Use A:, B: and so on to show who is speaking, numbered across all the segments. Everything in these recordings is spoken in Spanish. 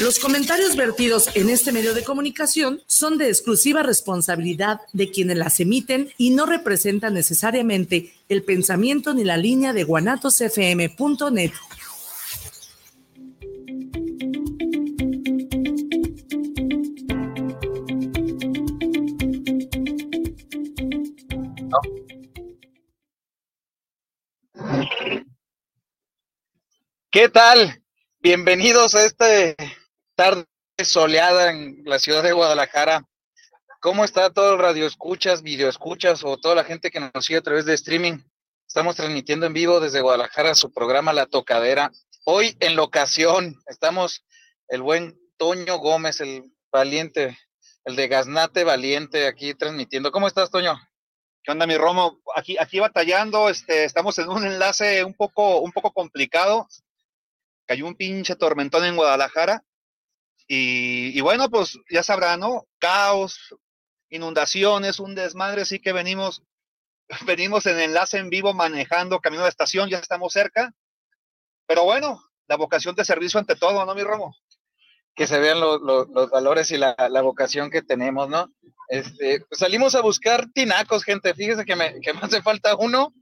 A: Los comentarios vertidos en este medio de comunicación son de exclusiva responsabilidad de quienes las emiten y no representan necesariamente el pensamiento ni la línea de guanatosfm.net.
B: ¿Qué tal? Bienvenidos a este tarde soleada en la ciudad de Guadalajara. ¿Cómo está todo el radio escuchas, video escuchas o toda la gente que nos sigue a través de streaming? Estamos transmitiendo en vivo desde Guadalajara su programa La Tocadera. Hoy en locación estamos el buen Toño Gómez, el valiente, el de Gaznate Valiente, aquí transmitiendo. ¿Cómo estás, Toño?
C: ¿Qué onda, mi Romo? Aquí, aquí batallando, este, estamos en un enlace un poco, un poco complicado. Cayó un pinche tormentón en Guadalajara y, bueno, pues ya sabrán, ¿no? Caos, inundaciones, un desmadre, sí que venimos, venimos en enlace en vivo manejando camino de estación, ya estamos cerca. Pero bueno, la vocación de servicio ante todo, ¿no, mi Romo?
B: Que se vean los valores y la, vocación que tenemos, ¿no? Este, pues salimos a buscar tinacos, gente. Fíjese que me, que me hace falta uno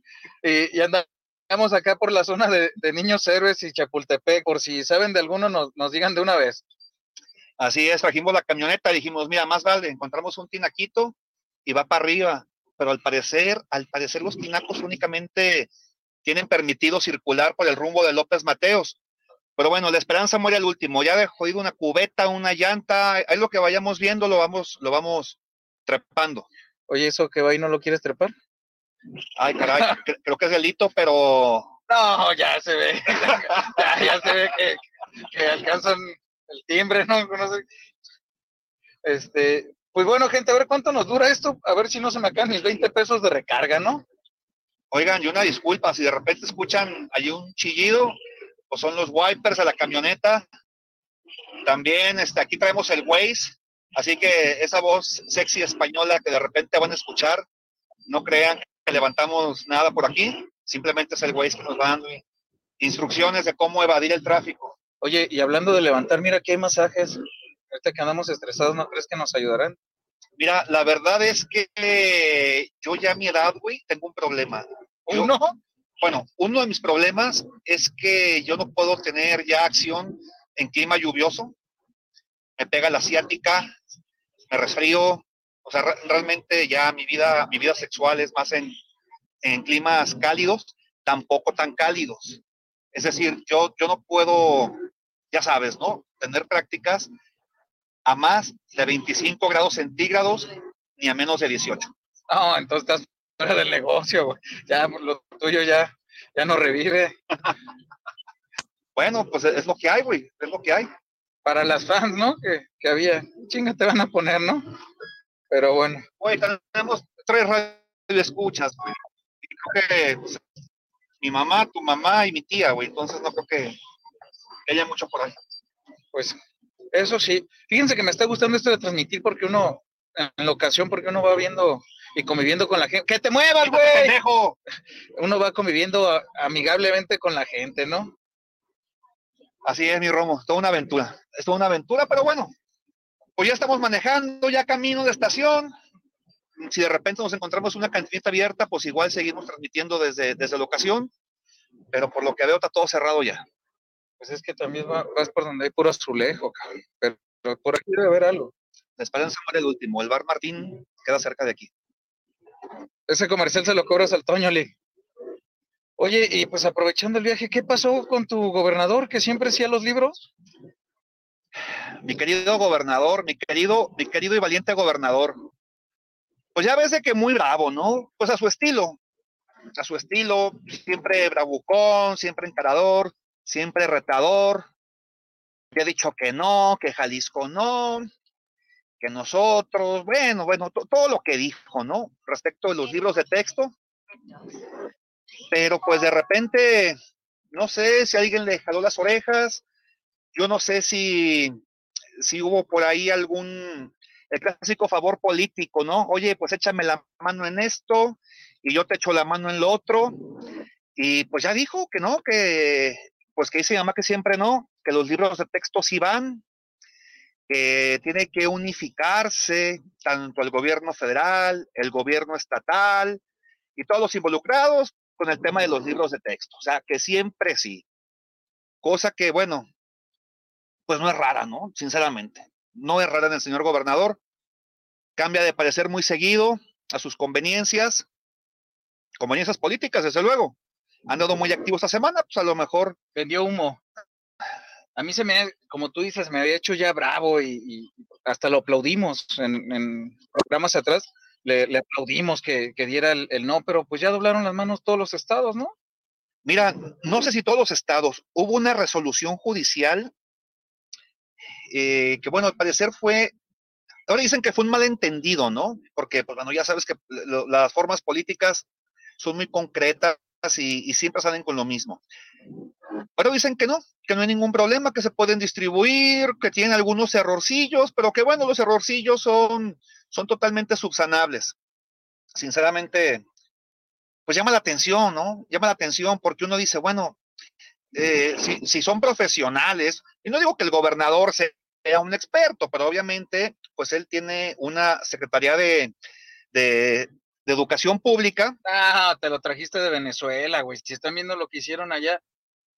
B: y, y andamos acá por la zona de, Niños Héroes y Chapultepec. Por si saben de alguno, nos, nos digan de una vez.
C: Así es, trajimos la camioneta, dijimos, mira, más vale, encontramos un tinaquito y va para arriba. Pero al parecer, al parecer los tinacos únicamente tienen permitido circular por el rumbo de López Mateos. Pero bueno, la esperanza muere al último. Ya de jodido una cubeta, una llanta, ahí lo que vayamos viendo, lo vamos, lo vamos trepando.
B: Oye, ¿eso que va ahí no lo quieres trepar?
C: Ay, caray, creo que es delito, pero...
B: No, ya se ve, ya, se ve que, que alcanzan el timbre, ¿no? Este, pues bueno, gente, a ver cuánto nos dura esto, a ver si no se me acaban mis 20 pesos de recarga, ¿no?
C: Oigan, y una disculpa, si de repente escuchan ahí un chillido, pues son los wipers de la camioneta. También este, aquí traemos el Waze, así que esa voz sexy española que de repente van a escuchar, no crean que levantamos nada por aquí, simplemente es el Waze que nos va dando instrucciones de cómo evadir el tráfico.
B: Oye, y hablando de levantar, mira aquí hay masajes. Ahorita que andamos estresados, ¿no crees que nos ayudarán?
C: Mira, la verdad es que yo ya a mi edad, güey, tengo un problema.
B: ¿Uno?
C: bueno, uno de mis problemas es que yo no puedo tener ya acción en clima lluvioso. Me pega la asiática, me resfrío. O sea, realmente ya mi vida, mi vida sexual es más en, en climas cálidos, tampoco tan cálidos. Es decir, yo, yo no puedo, ya sabes, ¿no? Tener prácticas a más de 25 grados centígrados ni a menos de 18.
B: No, entonces estás fuera del negocio, güey. Ya lo tuyo ya, ya no revive.
C: bueno, pues es lo que hay, güey, es lo que hay.
B: Para las fans, ¿no? Que, que había, chinga te van a poner, ¿no? Pero bueno.
C: Oye, tenemos tres radio escuchas, güey. creo que pues, mi mamá, tu mamá y mi tía, güey. Entonces no creo que, haya mucho por ahí.
B: Pues eso sí. Fíjense que me está gustando esto de transmitir porque uno, en la ocasión, porque uno va viendo y conviviendo con la gente. ¡Que te muevas, güey! Uno va conviviendo amigablemente con la gente, ¿no?
C: Así es, mi Romo. Toda una aventura. Es toda una aventura, pero bueno. Pues ya estamos manejando, ya camino de estación si de repente nos encontramos una cantinita abierta, pues igual seguimos transmitiendo desde, desde la ocasión, pero por lo que veo está todo cerrado ya.
B: Pues es que también vas por donde hay puro azulejo, cabrón. Pero, por aquí debe haber algo.
C: La Esperanza muere el último. El bar Martín queda cerca de aquí.
B: Ese comercial se lo cobras al Toño, Lee. Oye, y pues aprovechando el viaje, ¿qué pasó con tu gobernador que siempre hacía los libros?
C: Mi querido gobernador, mi querido, mi querido y valiente gobernador, pues ya ves de que muy bravo, ¿no? Pues a su estilo, a su estilo, siempre bravucón, siempre encarador, siempre retador. había dicho que no, que Jalisco no, que nosotros, bueno, bueno, todo lo que dijo, ¿no? Respecto de los libros de texto. Pero pues de repente, no sé si alguien le jaló las orejas, yo no sé si, si hubo por ahí algún, el clásico favor político, ¿no? Oye, pues échame la mano en esto y yo te echo la mano en lo otro. Y pues ya dijo que no, que pues que dice mi que siempre no, que los libros de texto sí van, que tiene que unificarse tanto el gobierno federal, el gobierno estatal y todos los involucrados con el tema de los libros de texto. O sea, que siempre sí. Cosa que, bueno, pues no es rara, ¿no? Sinceramente. No es rara en el señor gobernador. Cambia de parecer muy seguido a sus conveniencias, conveniencias políticas, desde luego. Han dado muy activo esta semana, pues a lo mejor.
B: Vendió humo a mí se me, como tú dices, me había hecho ya bravo y, hasta lo aplaudimos en, programas atrás, le, aplaudimos que, diera el, no, pero pues ya doblaron las manos todos los estados, ¿no?
C: Mira, no sé si todos los estados, hubo una resolución judicial eh, que, bueno, al parecer fue, ahora dicen que fue un malentendido, ¿no? Porque, pues bueno, ya sabes que las formas políticas son muy concretas y, siempre salen con lo mismo. Pero dicen que no, que no hay ningún problema, que se pueden distribuir, que tienen algunos errorcillos, pero que bueno, los errorcillos son, son totalmente subsanables. Sinceramente, pues llama la atención, ¿no? Llama la atención porque uno dice, bueno, eh, si, son profesionales, y no digo que el gobernador sea un experto, pero obviamente, pues él tiene una secretaría de, de, de educación pública.
B: Ah, te lo trajiste de Venezuela, güey. Si están viendo lo que hicieron allá,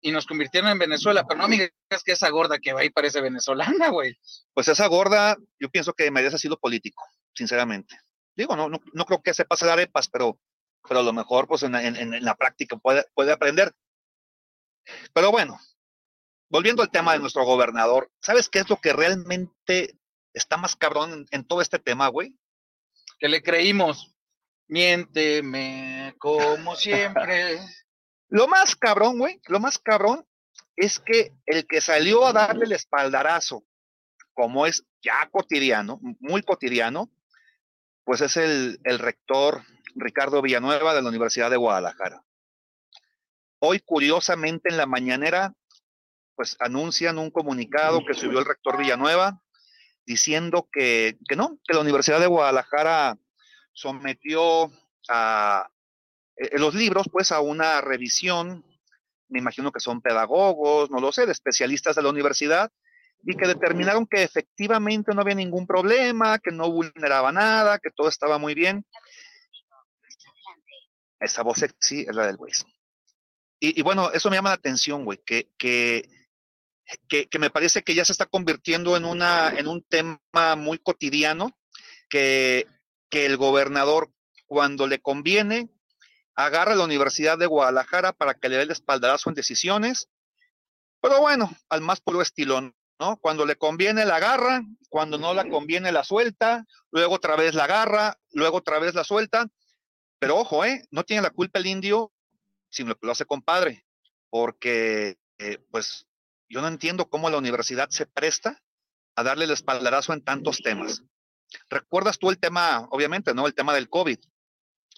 B: y nos convirtieron en Venezuela, pero no me digas que esa gorda que va ahí parece venezolana, güey.
C: Pues esa gorda, yo pienso que merece ha sido político, sinceramente. Digo, no, no, no creo que se pase de arepas, pero, pero a lo mejor pues en, en, la práctica puede, puede aprender. Pero bueno, volviendo al tema de nuestro gobernador, ¿sabes qué es lo que realmente está más cabrón en, en todo este tema, güey?
B: Que le creímos. Miénteme como siempre.
C: Lo más cabrón, güey, lo más cabrón es que el que salió a darle el espaldarazo, como es ya cotidiano, muy cotidiano, pues es el, el rector Ricardo Villanueva de la Universidad de Guadalajara. Hoy, curiosamente, en la mañanera, pues anuncian un comunicado que subió el rector Villanueva diciendo que, que no, que la Universidad de Guadalajara sometió a, eh, los libros, pues, a una revisión, me imagino que son pedagogos, no lo sé, de especialistas de la universidad, y que determinaron que efectivamente no había ningún problema, que no vulneraba nada, que todo estaba muy bien. Esa voz sí es la del güey. Y, bueno, eso me llama la atención, güey, que, que, que, me parece que ya se está convirtiendo en, una, en un tema muy cotidiano, que, que el gobernador, cuando le conviene, agarra a la Universidad de Guadalajara para que le dé el espaldarazo en decisiones, pero bueno, al más puro estilón, ¿no? Cuando le conviene la agarra, cuando no la conviene la suelta, luego otra vez la agarra, luego otra vez la suelta, pero ojo, ¿eh? No tiene la culpa el indio, sino que lo hace compadre, porque eh, pues yo no entiendo cómo la universidad se presta a darle el espaldarazo en tantos temas. ¿Recuerdas tú el tema, obviamente, ¿no? El tema del COVID.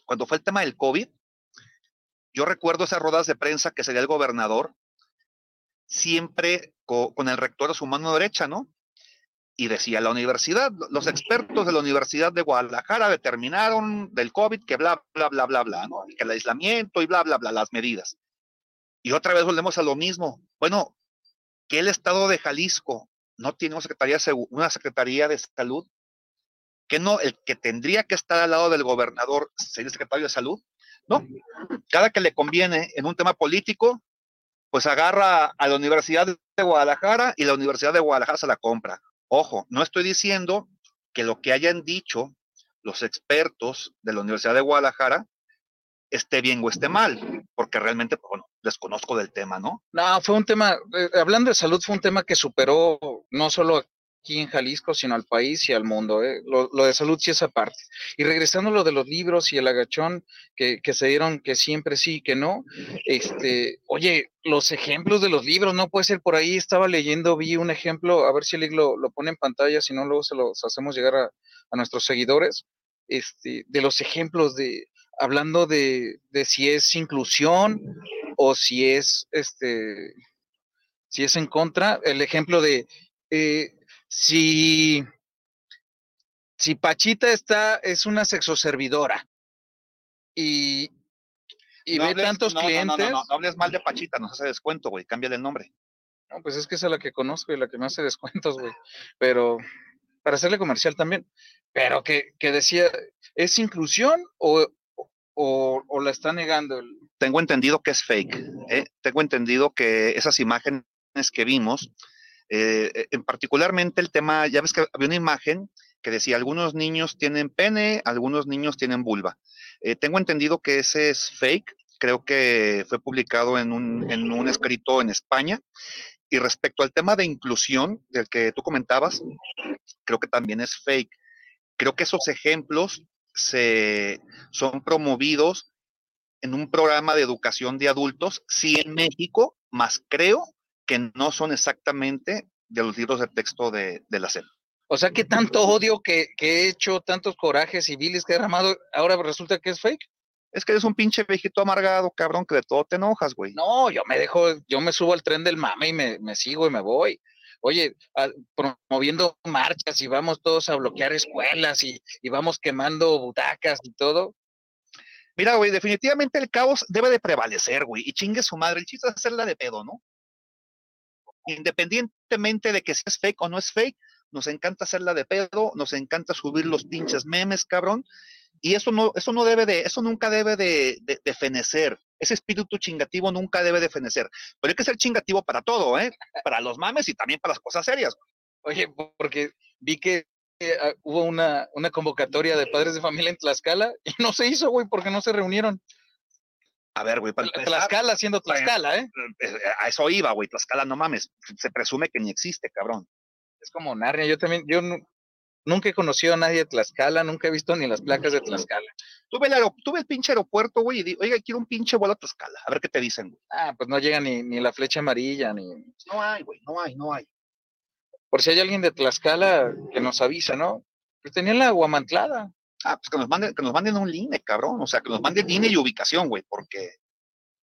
C: Cuando fue el tema del COVID, yo recuerdo esas rodas de prensa que sería el gobernador, siempre con el rector a su mano derecha, ¿no? Y decía la universidad, los expertos de la Universidad de Guadalajara determinaron del COVID que bla, bla, bla, bla, bla, ¿no? Que el aislamiento y bla, bla, bla, las medidas. Y otra vez volvemos a lo mismo. Bueno, que el estado de Jalisco no tiene una secretaría, una secretaría de salud, que no, el que tendría que estar al lado del gobernador sería el secretario de salud, ¿no? Cada que le conviene en un tema político, pues agarra a la Universidad de Guadalajara y la Universidad de Guadalajara se la compra. Ojo, no estoy diciendo que lo que hayan dicho los expertos de la Universidad de Guadalajara esté bien o esté mal, porque realmente, pues, bueno, desconozco del tema, ¿no?
B: No, fue un tema, eh, hablando de salud, fue un tema que superó no solo aquí en Jalisco, sino al país y al mundo. ¿eh? Lo, de salud sí es aparte. Y regresando a lo de los libros y el agachón que, se dieron que siempre sí y que no, este, oye, los ejemplos de los libros, no puede ser por ahí, estaba leyendo, vi un ejemplo, a ver si el lo, lo pone en pantalla, si no luego se los hacemos llegar a, nuestros seguidores, este, de los ejemplos de, hablando de, de si es inclusión o si es este si es en contra, el ejemplo de eh, si, si Pachita está, es una sexoservidora y, y ve tantos clientes. No,
C: no, no, hables mal de Pachita, nos hace descuento, güey, cámbiale el nombre.
B: No, pues es que es la que conozco y la que me hace descuentos, güey. Pero para hacerle comercial también. Pero que, que decía, ¿es inclusión o, o, o, la está negando?
C: Tengo entendido que es fake. ¿eh? Tengo entendido que esas imágenes que vimos, eh, en particularmente el tema, ya ves que había una imagen que decía, algunos niños tienen pene, algunos niños tienen vulva. Eh, tengo entendido que ese es fake, creo que fue publicado en un, en un escrito en España. Y respecto al tema de inclusión del que tú comentabas, creo que también es fake. Creo que esos ejemplos se, son promovidos en un programa de educación de adultos, sí en México, más creo que no son exactamente de los libros de texto de, la SEP.
B: O sea que tanto odio que, he hecho, tantos corajes civiles que he derramado, ahora resulta que es fake.
C: Es que eres un pinche viejito amargado, cabrón, que de todo te enojas, güey.
B: No, yo me dejo, yo me subo al tren del mame y me, sigo y me voy. Oye, promoviendo marchas y vamos todos a bloquear escuelas y, y vamos quemando butacas y todo.
C: Mira, güey, definitivamente el caos debe de prevalecer, güey. Y chingue su madre, el chiste es hacerla de pedo, ¿no? Independientemente de que sea fake o no es fake, nos encanta hacerla de pedo, nos encanta subir los pinches memes, cabrón. Y eso no, eso no debe de, eso nunca debe de, de, fenecer. Ese espíritu chingativo nunca debe de fenecer. Pero hay que ser chingativo para todo, ¿eh? Para los mames y también para las cosas serias.
B: Oye, porque vi que ah, hubo una, una convocatoria de padres de familia en Tlaxcala y no se hizo, güey, porque no se reunieron.
C: A ver, güey,
B: para Tlaxcala siendo Tlaxcala, ¿eh?
C: ¿eh? A eso iba, güey. Tlaxcala, no mames. Se presume que ni existe, cabrón.
B: Es como Narnia. Yo también, yo nunca he conocido a nadie de Tlaxcala, nunca he visto ni las placas de Tlaxcala.
C: Tuve el, tuve el pinche aeropuerto, güey, y digo, oiga, quiero un pinche vuelo a Tlaxcala. A ver qué te dicen, güey.
B: Ah, pues no llega ni, ni la flecha amarilla, ni.
C: No hay, güey, no hay, no hay.
B: Por si hay alguien de Tlaxcala que nos avisa, ¿no? Pues tenían la guamantlada.
C: Ah, pues que nos manden, que nos manden un INE, cabrón. O sea, que nos manden INE y ubicación, güey, porque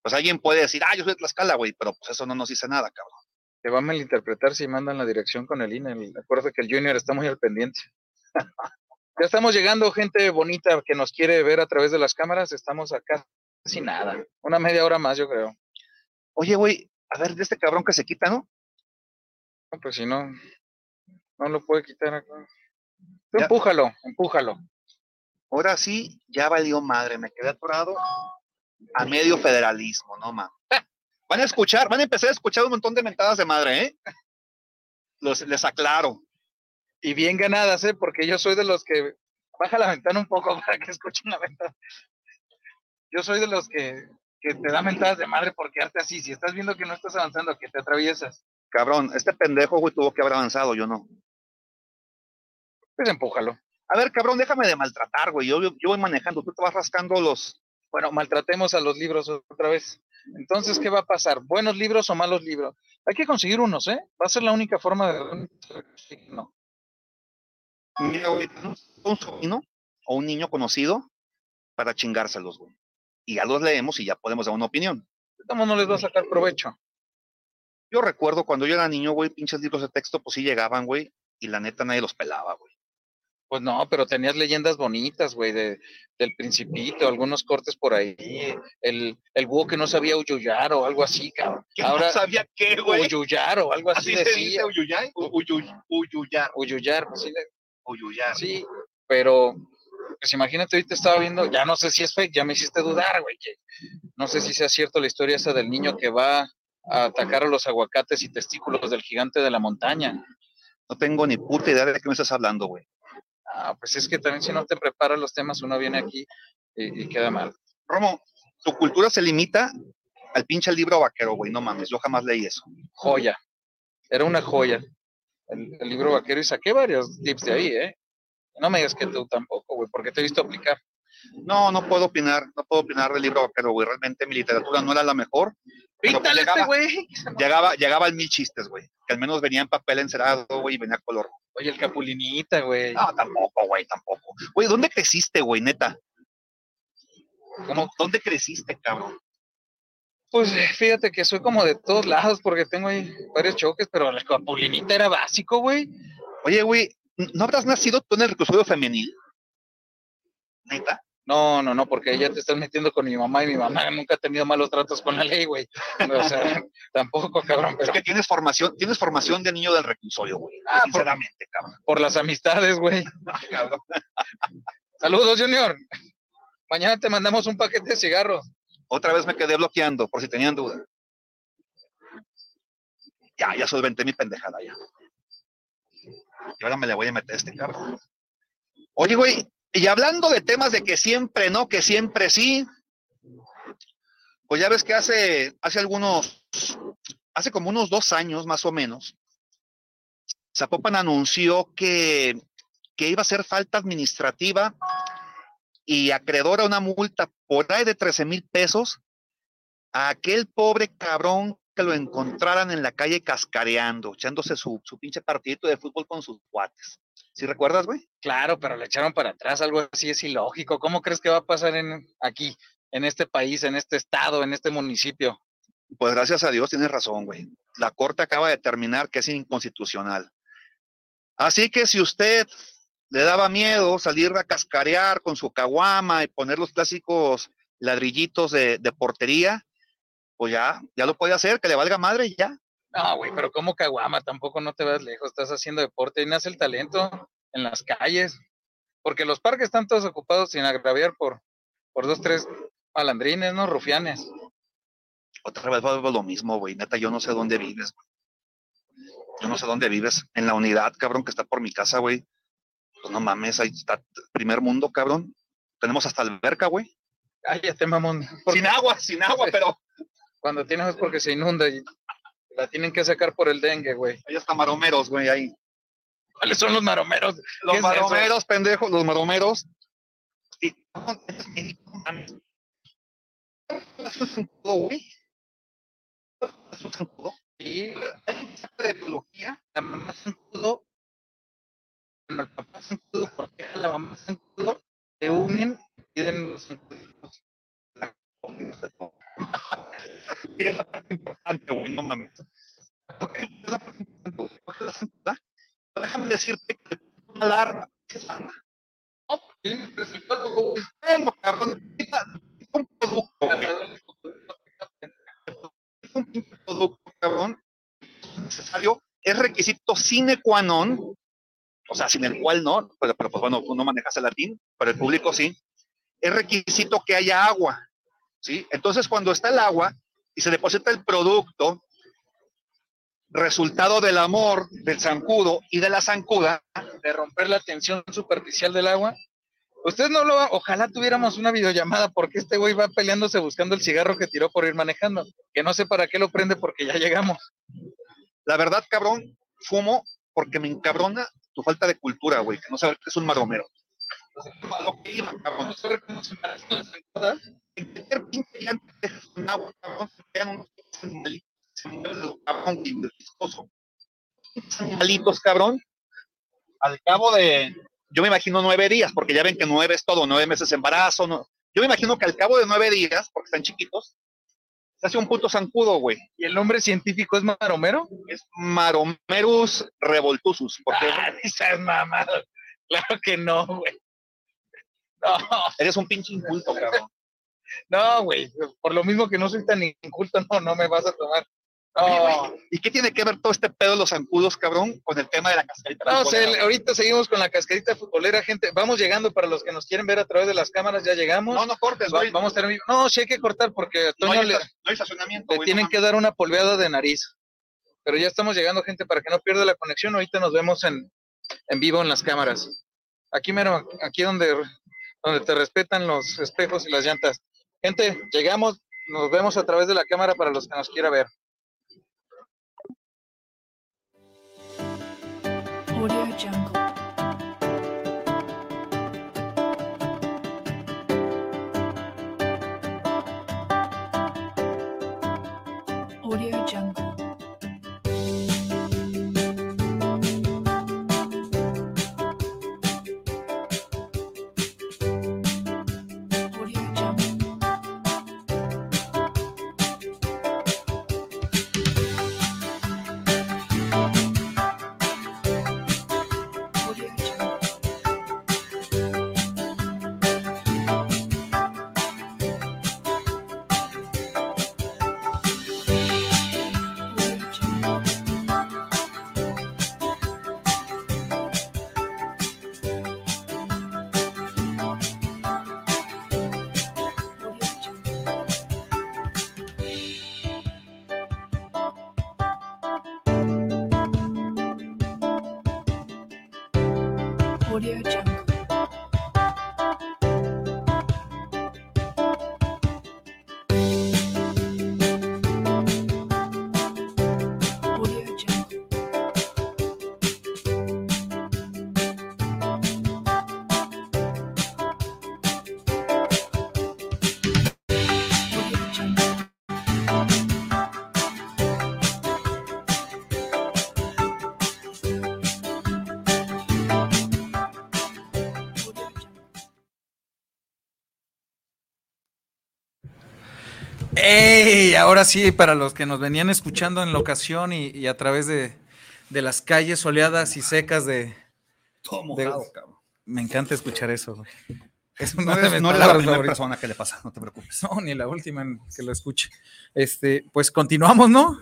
C: pues alguien puede decir, ah, yo soy de Tlaxcala, güey, pero pues eso no nos dice nada, cabrón.
B: Te va a malinterpretar si mandan la dirección con el INE. Acuérdate que el Junior está muy al pendiente. ya estamos llegando, gente bonita que nos quiere ver a través de las cámaras. Estamos acá sin nada. Una media hora más, yo creo.
C: Oye, güey, a ver, de este cabrón que se quita, ¿no?
B: No, pues si no, no lo puede quitar acá. Empújalo, empújalo.
C: Ahora sí, ya valió madre, me quedé atorado a medio federalismo, no mames. Van a escuchar, van a empezar a escuchar un montón de mentadas de madre, ¿eh? Los, les aclaro.
B: Y bien ganadas, ¿eh? Porque yo soy de los que baja la ventana un poco para que escuchen la ventana. Yo soy de los que, que te da mentadas de madre por quedarte así. Si estás viendo que no estás avanzando, que te atraviesas.
C: Cabrón, este pendejo, güey, tuvo que haber avanzado, yo no.
B: Pues empújalo.
C: A ver, cabrón, déjame de maltratar, güey. Yo, yo, voy manejando, tú te vas rascando los.
B: Bueno, maltratemos a los libros otra vez. Entonces, ¿qué va a pasar? ¿Buenos libros o malos libros? Hay que conseguir unos, ¿eh? Va a ser la única forma de.
C: No. Mira, güey, un sobrino o un niño conocido para chingárselos, güey. Y ya los leemos y ya podemos dar una opinión.
B: ¿Cómo no les va a sacar provecho?
C: Yo recuerdo cuando yo era niño, güey, pinches libros de texto, pues sí llegaban, güey, y la neta nadie los pelaba, güey.
B: Pues no, pero tenías leyendas bonitas, güey, de, del Principito, algunos cortes por ahí, el, el búho que no sabía uyuyar o algo así, cabrón.
C: Ahora, no sabía qué, güey?
B: Uyuyar o algo así, así
C: decía. uyuyar? uyuyar.
B: Uyuyar,
C: pues sí. Uyuyar.
B: Sí, pero, pues imagínate, ahorita estaba viendo, ya no sé si es fake, ya me hiciste dudar, güey, que no sé si sea cierto la historia esa del niño que va a atacar a los aguacates y testículos del gigante de la montaña.
C: No tengo ni puta idea de qué me estás hablando, güey.
B: Ah, pues es que también si no te preparas los temas, uno viene aquí y, queda mal.
C: Romo, tu cultura se limita al pinche libro vaquero, güey, no mames, yo jamás leí eso.
B: Joya, era una joya. el, libro vaquero y saqué varios tips de ahí, ¿eh? No me digas que tú tampoco, güey, porque te he visto aplicar.
C: No, no puedo opinar, no puedo opinar del libro vaquero, güey. Realmente mi literatura no era la mejor.
B: Pues Píntale este güey.
C: Llegaba, llegaba mil chistes, güey. Que al menos venía en papel encerado, güey, y venía color.
B: Oye, el capulinita, güey.
C: No, tampoco, güey, tampoco. Güey, ¿dónde creciste, güey, neta? ¿Cómo, ¿Dónde creciste, cabrón?
B: Pues fíjate que soy como de todos lados porque tengo ahí varios choques, pero la capulinita era básico, güey.
C: Oye, güey, ¿no habrás nacido tú en el reclusorio femenil? ¿Neta?
B: No, no, no, porque ya te estás metiendo con mi mamá y mi mamá nunca ha tenido malos tratos con la ley, güey. O sea, tampoco, cabrón.
C: Pero... Es que tienes formación, tienes formación de niño del reclusorio, güey. Ah, sinceramente, cabrón.
B: Por las amistades, güey. Saludos, Junior. Mañana te mandamos un paquete de cigarros.
C: Otra vez me quedé bloqueando, por si tenían duda. Ya, ya solventé mi pendejada ya. Y ahora me le voy a meter a este carro. Oye, güey, y hablando de temas de que siempre no, que siempre sí, pues ya ves que hace, hace algunos, hace como unos dos años más o menos, Zapopan anunció que, que iba a hacer falta administrativa y acreedora una multa por ahí de 13 mil pesos a aquel pobre cabrón que lo encontraran en la calle cascareando, echándose su, su pinche partidito de fútbol con sus guates. ¿Sí recuerdas, güey?
B: Claro, pero le echaron para atrás, algo así es ilógico. ¿Cómo crees que va a pasar en aquí, en este país, en este estado, en este municipio?
C: Pues gracias a Dios tienes razón, güey. La Corte acaba de determinar que es inconstitucional. Así que si usted le daba miedo salir a cascarear con su caguama y poner los clásicos ladrillitos de, de portería, pues ya, ya lo puede hacer, que le valga madre y ya.
B: No, güey, pero como caguama, tampoco no te vas lejos, estás haciendo deporte, y nace el talento en las calles, porque los parques están todos ocupados sin agraviar por, por dos, tres malandrines, ¿no? Rufianes.
C: Otra vez va lo mismo, güey, neta, yo no sé dónde vives, güey. Yo no sé dónde vives, en la unidad, cabrón, que está por mi casa, güey. Pues no mames, ahí está primer mundo, cabrón. Tenemos hasta alberca, güey.
B: Cállate, mamón.
C: Sin agua, sin agua, pero...
B: Cuando tienes es porque se inunda y la tienen que sacar por el dengue, güey.
C: Ahí está maromeros, güey, ahí.
B: ¿Cuáles son los maromeros?
C: Los maromeros, pendejos, los maromeros. Sí.
B: Y de biología, la mamá zancudo, cuando el papá zancudo a la mamá zancudo, se unen y piden los zancuditos.
C: Importante. Déjame decirte que es Es un producto. Necesario. Es requisito sine qua non. O sea, sin el cual no, pero, pero pues bueno, no manejas el latín, pero el público sí. Es requisito que haya agua. ¿Sí? Entonces, cuando está el agua y se deposita el producto, resultado del amor del zancudo y de la zancuda,
B: de romper la tensión superficial del agua, Ustedes no lo, ojalá tuviéramos una videollamada porque este güey va peleándose buscando el cigarro que tiró por ir manejando, que no sé para qué lo prende porque ya llegamos.
C: La verdad, cabrón, fumo porque me encabrona tu falta de cultura, güey, que no saber que es un maromero. lo que iba, cabrón. Se cualquier pinche llanta con agua, cabrón, se quedan unos animalitos, cabrón, viscoso. Animalitos, cabrón. Al cabo de, yo me imagino nueve días, porque ya ven que nueve es todo, nueve meses de embarazo, no. Yo me imagino que al cabo de nueve días, porque están chiquitos, se hace un puto zancudo, güey.
B: ¿Y el nombre científico es maromero?
C: Es Maromerus revoltusus.
B: Porque... Ah, es mamado. Claro que no, güey. No.
C: Eres un pinche inculto, cabrón.
B: No, güey, por lo mismo que no soy tan inculto, no, no me vas a tomar.
C: No. ¿Y qué tiene que ver todo este pedo de los zancudos, cabrón, con el tema de la cascarita?
B: No, ahorita seguimos con la cascarita futbolera, gente. Vamos llegando para los que nos quieren ver a través de las cámaras, ya llegamos.
C: No, no cortes, güey.
B: vamos a terminar. No, sí hay que cortar porque a Toño
C: no
B: le,
C: no hay estacionamiento,
B: le tienen que dar una polveada de nariz. Pero ya estamos llegando, gente, para que no pierda la conexión. Ahorita nos vemos en, en vivo en las cámaras. Aquí mero, aquí donde, donde te respetan los espejos y las llantas. Gente, llegamos, nos vemos a través de la cámara para los que nos quiera ver. Audio Jungle. Ahora sí, para los que nos venían escuchando en locación y, y a través de, de, las calles soleadas y secas de.
C: Todo mojado, de, cabrón.
B: Me encanta escuchar eso, güey.
C: Es una no, es, no es la primera persona que le pasa, no te preocupes.
B: No, ni la última que lo escuche. Este, pues continuamos, ¿no?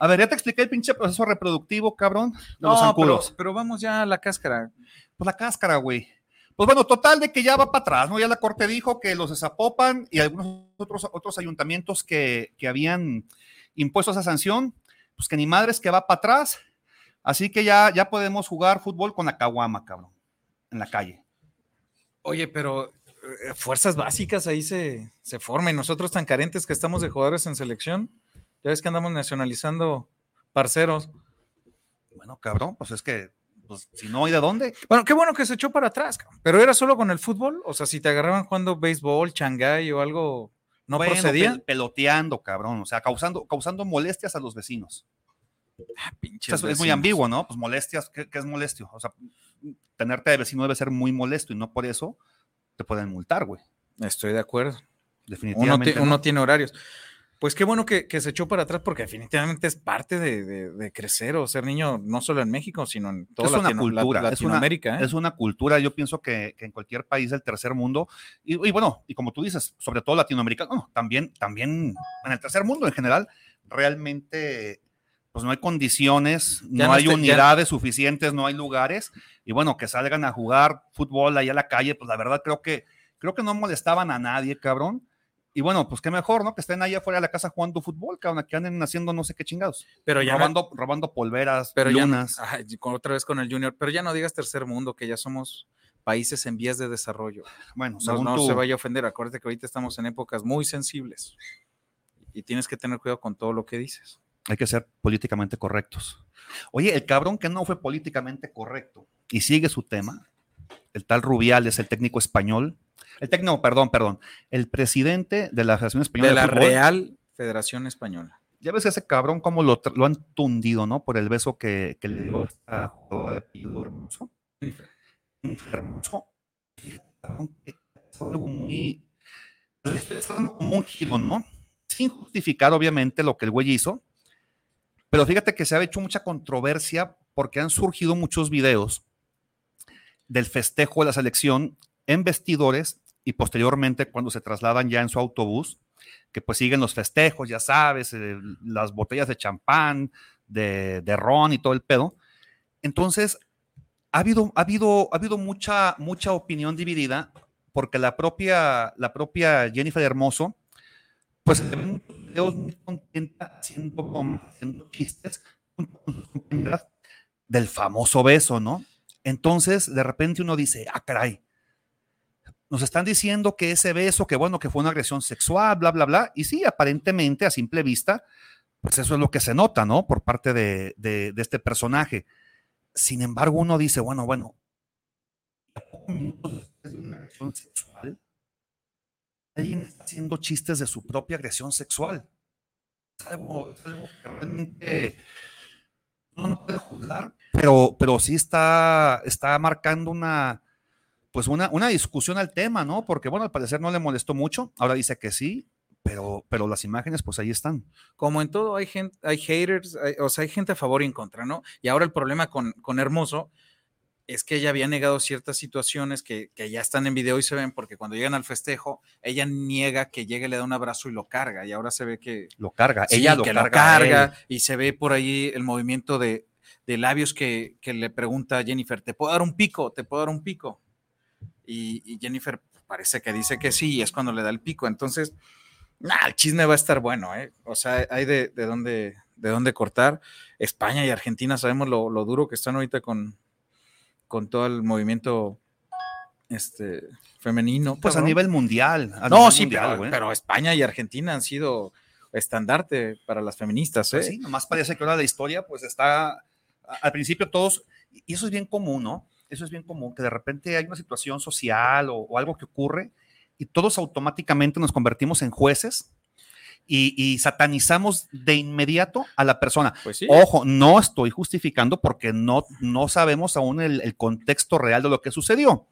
C: A ver, ya te expliqué el pinche proceso reproductivo, cabrón, de
B: no,
C: los.
B: Pero, pero vamos ya a la cáscara.
C: Pues la cáscara, güey. Pues bueno, total de que ya va para atrás, ¿no? Ya la Corte dijo que los de Zapopan y algunos otros, otros ayuntamientos que, que habían impuesto esa sanción, pues que ni madres que va para atrás. Así que ya, ya podemos jugar fútbol con la caguama, cabrón, en la calle.
B: Oye, pero eh, fuerzas básicas ahí se, se forman. Nosotros tan carentes que estamos de jugadores en selección, ya ves que andamos nacionalizando parceros.
C: Bueno, cabrón, pues es que pues si no hay de dónde.
B: Bueno, qué bueno que se echó para atrás, pero era solo con el fútbol, o sea, si te agarraban jugando béisbol, changay o algo, no bueno, procedía.
C: peloteando, cabrón, o sea, causando, causando molestias a los vecinos.
B: Ah,
C: o sea, es muy ambiguo, ¿no? Pues molestias, ¿qué, ¿qué, es molestio? O sea, tenerte de vecino debe ser muy molesto y no por eso te pueden multar, güey.
B: Estoy de acuerdo.
C: Definitivamente.
B: Uno, no. uno tiene horarios. Pues qué bueno que, que, se echó para atrás porque definitivamente es parte de, de, de, crecer o ser niño no solo en México, sino en toda
C: es una
B: Latino,
C: cultura,
B: la, Latinoamérica.
C: Es una,
B: ¿eh?
C: es una, cultura, yo pienso que, que, en cualquier país del tercer mundo, y, y, bueno, y como tú dices, sobre todo latinoamericano, no, también, también en el tercer mundo en general, realmente pues no hay condiciones, ya no, hay unidades ya... suficientes, no hay lugares, y bueno, que salgan a jugar fútbol ahí a la calle, pues la verdad creo que, creo que no molestaban a nadie, cabrón. Y bueno, pues qué mejor, ¿no? Que estén ahí afuera de la casa jugando fútbol, cabrón, que anden haciendo no sé qué chingados.
B: Pero ya
C: robando, no, robando polveras,
B: pero
C: lunas.
B: Ya, ay, otra vez con el Junior, pero ya no digas tercer mundo, que ya somos países en vías de desarrollo.
C: Bueno,
B: no, no tu... se vaya a ofender, acuérdate que ahorita estamos en épocas muy sensibles y tienes que tener cuidado con todo lo que dices.
C: Hay que ser políticamente correctos. Oye, el cabrón que no fue políticamente correcto y sigue su tema, el tal Rubiales, el técnico español, el técnico, perdón, perdón, el presidente de la Federación Española
B: de la
C: de Fútbol,
B: Real Federación Española.
C: Ya ves ese cabrón cómo lo, lo, han tundido, ¿no? Por el beso que, que le dio a hermoso. Hermoso. Algo muy. Es como un giro, ¿no? Sin justificar, obviamente, lo que el güey hizo. Pero fíjate que se ha hecho mucha controversia porque han surgido muchos videos del festejo de la selección en vestidores y posteriormente cuando se trasladan ya en su autobús, que pues siguen los festejos, ya sabes, eh, las botellas de champán, de, de, ron y todo el pedo. Entonces, ha habido, ha habido, ha habido mucha, mucha opinión dividida porque la propia, la propia Jennifer Hermoso, pues videos muy contenta haciendo, haciendo chistes del famoso beso, ¿no? Entonces, de repente uno dice, ah, caray, nos están diciendo que ese beso, que bueno, que fue una agresión sexual, bla, bla, bla. Y sí, aparentemente, a simple vista, pues eso es lo que se nota, ¿no? Por parte de, este personaje. Sin embargo, uno dice, bueno, bueno, ¿a pocos minutos después de una agresión sexual, alguien está haciendo chistes de su propia agresión sexual. Es algo, que realmente uno no puede juzgar, pero, pero sí está, está marcando una, pues una, una discusión al tema, ¿no? Porque, bueno, al parecer no le molestó mucho, ahora dice que sí, pero, pero las imágenes, pues ahí están.
B: Como en todo, hay gente, hay haters, hay- o sea, hay gente a favor y en contra, ¿no? Y ahora el problema con, con Hermoso es que ella había negado ciertas situaciones que, que ya están en video y se ven, porque cuando llegan al festejo, ella niega que llegue, le da un abrazo y lo carga, y ahora se ve que,
C: Lo carga,
B: Sí,
C: ella lo
B: que
C: carga.
B: carga y se ve por ahí el movimiento de, de labios que, que le pregunta a Jennifer, ¿te puedo dar un pico? ¿Te puedo dar un pico? Y, y Jennifer parece que dice que sí, y es cuando le da el pico. Entonces, nah, el chisme va a estar bueno, ¿eh? O sea, hay de, de dónde, de dónde cortar. España y Argentina sabemos lo, lo duro que están ahorita con, con todo el movimiento este, femenino.
C: Pues a nivel mundial. a
B: No,
C: nivel
B: sí,
C: mundial,
B: pero, España y Argentina han sido estandarte para las feministas, ¿eh?
C: Pues sí, nomás parece que ahora la historia, pues está, al principio todos, y eso es bien común, ¿no? Eso es bien común, que de repente hay una situación social o, o algo que ocurre y todos automáticamente nos convertimos en jueces y, y satanizamos de inmediato a la persona.
B: Pues sí.
C: Ojo, no estoy justificando porque no, no sabemos aún el, el contexto real de lo que sucedió,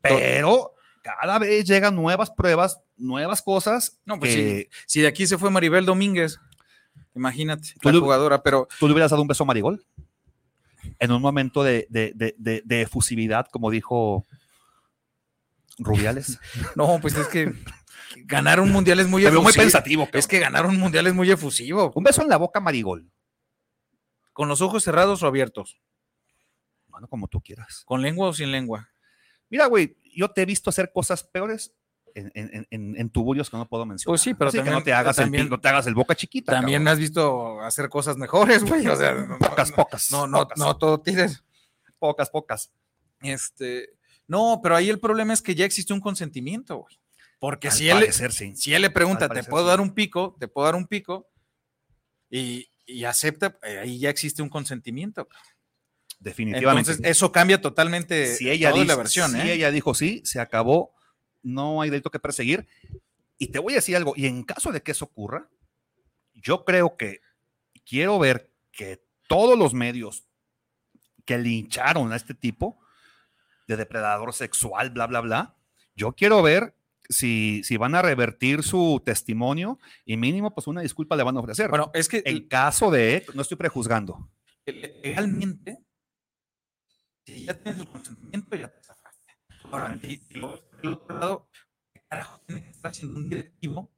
C: pero cada vez llegan nuevas pruebas, nuevas cosas
B: No, pues
C: que
B: Si de aquí se fue Maribel Domínguez, imagínate, la jugadora, pero
C: tú le hubieras dado un beso a Marigol en un momento de, de, de, efusividad, como dijo Rubiales.
B: no, pues es que ganar un mundial es muy
C: veo muy
B: efusivo.
C: pensativo.
B: Es que ganar un mundial es muy efusivo.
C: Un beso en la boca Marigol.
B: ¿Con los ojos cerrados o abiertos?
C: Bueno, como tú quieras.
B: ¿Con lengua o sin lengua?
C: Mira, güey, yo te he visto hacer cosas peores en, en, en, en tuburios que no puedo mencionar.
B: Pues sí, pero
C: Así que
B: también-
C: no te hagas,
B: también-
C: el, no te hagas el boca chiquita.
B: También me
C: cabrón.
B: has visto hacer cosas mejores, güey. O sea, no,
C: Pocas,
B: no,
C: pocas.
B: no, no,
C: pocas,
B: no todo tires.
C: pocas, pocas.
B: Este, no, pero ahí el problema es que ya existe un consentimiento, güey. Porque
C: Al
B: si él,
C: parecer, sí.
B: si él le pregunta,
C: Al
B: ¿te
C: parecer,
B: puedo
C: sí.
B: dar un pico? ¿Te puedo dar un pico? Y, y acepta, eh, ahí ya existe un consentimiento.
C: Definitivamente.
B: Entonces, eso cambia totalmente
C: si ella,
B: toda
C: dice,
B: la versión,
C: si
B: ¿eh?
C: ella dijo sí, se acabó, no hay delito que perseguir. Y te voy a decir algo, y en caso de que eso ocurra, yo creo que quiero ver que todos los medios que lincharon a este tipo de depredador sexual, bla, bla, bla, yo quiero ver si, si van a revertir su testimonio y mínimo, pues una disculpa le van a ofrecer.
B: Bueno, es que
C: en caso de, no estoy prejuzgando.
B: legalmente, si ya tienes el consentimiento, ya te zafaste. Ahora, del otro lado, ¿qué carajo tiene que estar haciendo un directivo?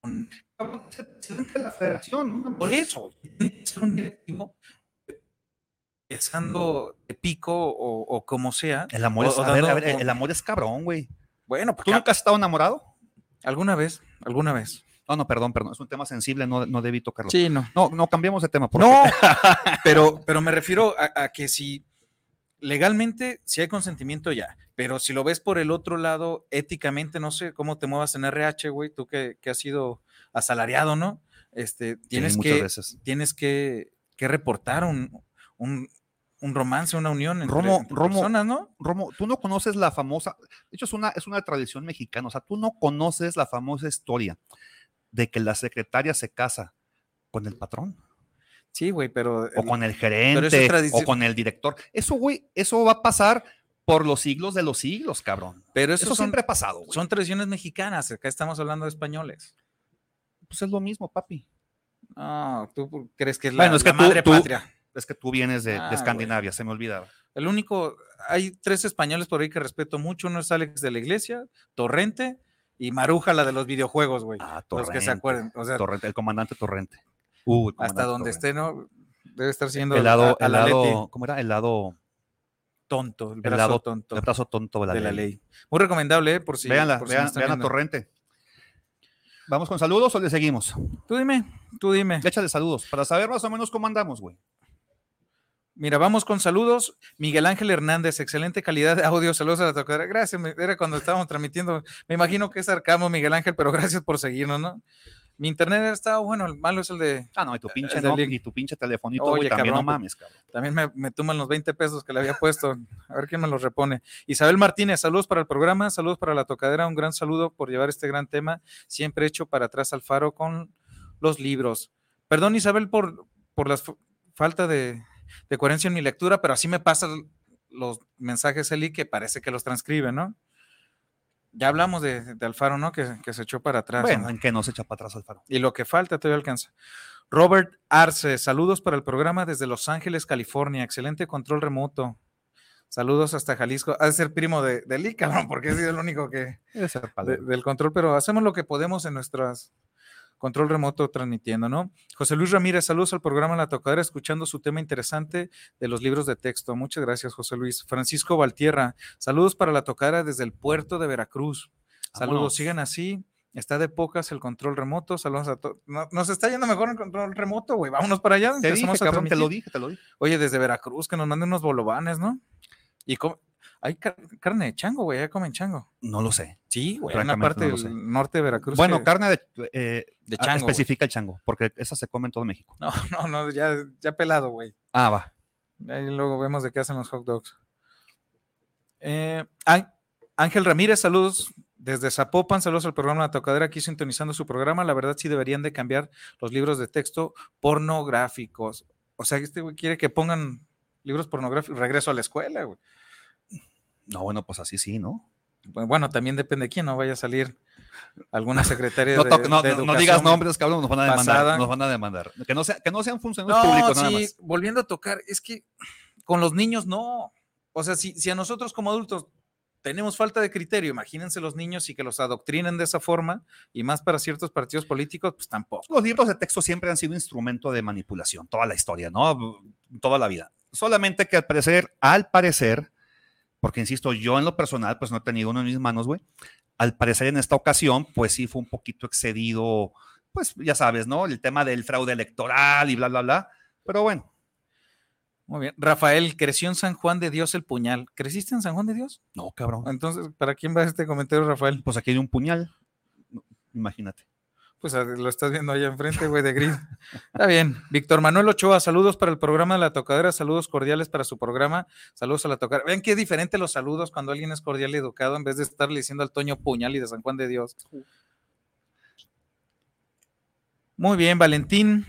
B: Con, el presidente de la federación, ¿no? por eso, tiene que ser un directivo pensando de pico o, o como sea.
C: El amor, es,
B: o
C: a ver,
B: dando-
C: a ver,
B: o-
C: el amor es cabrón, güey.
B: Bueno, pues,
C: ¿Tú nunca has estado enamorado?
B: alguna vez, alguna vez.
C: No, no, perdón, perdón. Es un tema sensible, no, no debí tocarlo.
B: Sí, no.
C: No, no, cambiemos de tema. porque-
B: No, pero, pero me refiero a, a que si legalmente, si hay consentimiento ya, pero si lo ves por el otro lado, éticamente, no sé cómo te muevas en RH, güey, tú que, que has sido asalariado, ¿no? Este, tienes que,
C: veces.
B: tienes que, que reportar un, un, un romance, una unión entre,
C: Romo-
B: entre
C: Romo-
B: personas, ¿no?
C: Romo, tú no conoces la famosa, de hecho es una, es una tradición mexicana, o sea, tú no conoces la famosa historia de que la secretaria se casa con el patrón,
B: Sí, güey, pero...
C: o con el gerente, o con el director. Eso, güey, eso va a pasar por los siglos de los siglos, cabrón.
B: pero
C: Eso,
B: eso son,
C: siempre ha pasado, güey.
B: son tradiciones mexicanas, acá estamos hablando de españoles.
C: Pues es lo mismo, papi.
B: No, tú crees que es la,
C: Bueno, es que
B: la
C: tú-
B: madre
C: tú-
B: patria.
C: Es que tú vienes de, de
B: Ah, güey.
C: Escandinavia, se me olvidaba.
B: El único, hay tres españoles por ahí que respeto mucho. Uno es Alex de la Iglesia, Torrente y Maruja, la de los videojuegos, güey.
C: Ah,
B: los que se
C: Torrente.
B: acuerden. O sea,
C: Torrente, el comandante Torrente. Uh,
B: hasta donde esté, ¿no? Debe estar siendo
C: El lado,
B: a- a
C: el
B: la
C: lado,
B: Leti.
C: ¿cómo era? El lado,
B: tonto, el
C: el
B: brazo
C: lado-
B: tonto
C: el brazo tonto de la,
B: de la
C: ley.
B: ley. Muy recomendable, ¿eh? Por si.
C: Véanla,
B: por si
C: vean, vean a. Torrente. ¿Vamos con saludos o le seguimos?
B: Tú dime, tú dime.
C: Échale saludos para saber más o menos cómo andamos, güey.
B: Mira, vamos con saludos. Miguel Ángel Hernández, excelente calidad de audio. Saludos a la tocadera. Gracias, era cuando estábamos transmitiendo. Me imagino que es Arcamo, Miguel Ángel, pero gracias por seguirnos, ¿no? Mi internet estaba bueno, el malo es el de.
C: Ah, no, y tu pinche, no,
B: link.
C: y tu pinche telefonito,
B: Oye,
C: también no
B: cabrón, pues,
C: mames, cabrón.
B: También me, me tumban los 20 pesos que le había puesto. A ver quién me los repone. Isabel Martínez, saludos para el programa, saludos para la tocadera. Un gran saludo por llevar este gran tema, siempre hecho para atrás al faro con los libros. Perdón, Isabel, por, por la falta de, de coherencia en mi lectura, pero así me pasan los mensajes, Eli, que parece que los transcribe, ¿no? Ya hablamos de, de Alfaro, ¿no? Que, que se echó para atrás.
C: Bueno,
B: ¿no?
C: en que no se echa para atrás al faro.
B: Y lo que falta todavía alcanza. Robert Arce, saludos para el programa desde Los Ángeles, California. Excelente control remoto. Saludos hasta Jalisco. Ha de ser primo de, de Lee, cabrón, porque sido el único que de-
C: padre.
B: del control, pero hacemos lo que podemos en nuestras control remoto transmitiendo, ¿no? José Luis Ramírez, saludos al programa La Tocadera, escuchando su tema interesante de los libros de texto. Muchas gracias, José Luis. Francisco Valtierra, saludos para La Tocadera desde el puerto de Veracruz. Saludos,
C: Vámonos.
B: sigan así. Está de pocas el control remoto. Saludos a todos. nos está yendo mejor el control remoto, güey. Vámonos para allá.
C: Te dije, cabrón, te lo dije, te lo dije.
B: Oye, desde Veracruz, que nos manden unos bolovanes, ¿no? Y co- hay car- carne de chango, güey. Ya comen chango.
C: No lo sé.
B: Sí, güey. En
C: Francamente,
B: parte
C: no
B: del norte de Veracruz.
C: Bueno,
B: que-
C: carne de, eh,
B: de
C: ah,
B: chango.
C: especifica el chango, porque esa se come en todo México.
B: No, no, no, ya, ya pelado, güey.
C: Ah, va.
B: Ahí luego vemos de qué hacen los hot dogs. Eh, Ángel Ramírez, saludos desde Zapopan, saludos al programa La Tocadera, aquí sintonizando su programa. La verdad sí deberían de cambiar los libros de texto pornográficos. O sea, este güey quiere que pongan libros pornográficos. Regreso a la escuela, güey.
C: No, bueno, pues así sí, ¿no?
B: Bu- Bueno, también depende de quién, no vaya a salir alguna secretaria
C: No,
B: de,
C: no,
B: de
C: no- no digas nombres, cabrón, nos van a demandar.
B: pasada.
C: Nos van a demandar. Que no, sea, que no sean funcionarios públicos nada más.
B: volviendo a tocar, es que con los niños no. O sea, si, si a nosotros como adultos tenemos falta de criterio, imagínense los niños y que los adoctrinen de esa forma, y más para ciertos partidos políticos, pues tampoco.
C: Los libros de texto siempre han sido instrumento de manipulación, toda la historia, ¿no? Toda la vida. Solamente que al parecer, al parecer, porque insisto, yo en lo personal, pues no he tenido uno en mis manos, güey. Al parecer en esta ocasión, pues sí fue un poquito excedido, pues ya sabes, ¿no? El tema del fraude electoral y bla, bla, bla. Pero bueno,
B: Muy bien. Rafael, creció en San Juan de Dios el puñal. ¿Creciste en San Juan de Dios?
C: no, cabrón.
B: Entonces, ¿para quién va este comentario, Rafael?
C: Pues aquí hay un puñal. Imagínate.
B: Pues lo estás viendo allá enfrente, güey, de gris. Está bien. Víctor Manuel Ochoa, saludos para el programa de La Tocadera, saludos cordiales para su programa, saludos a La Tocadera. Ven qué diferente los saludos cuando alguien es cordial y educado en vez de estarle diciendo al Toño Puñal y de San Juan de Dios. Muy bien, Valentín.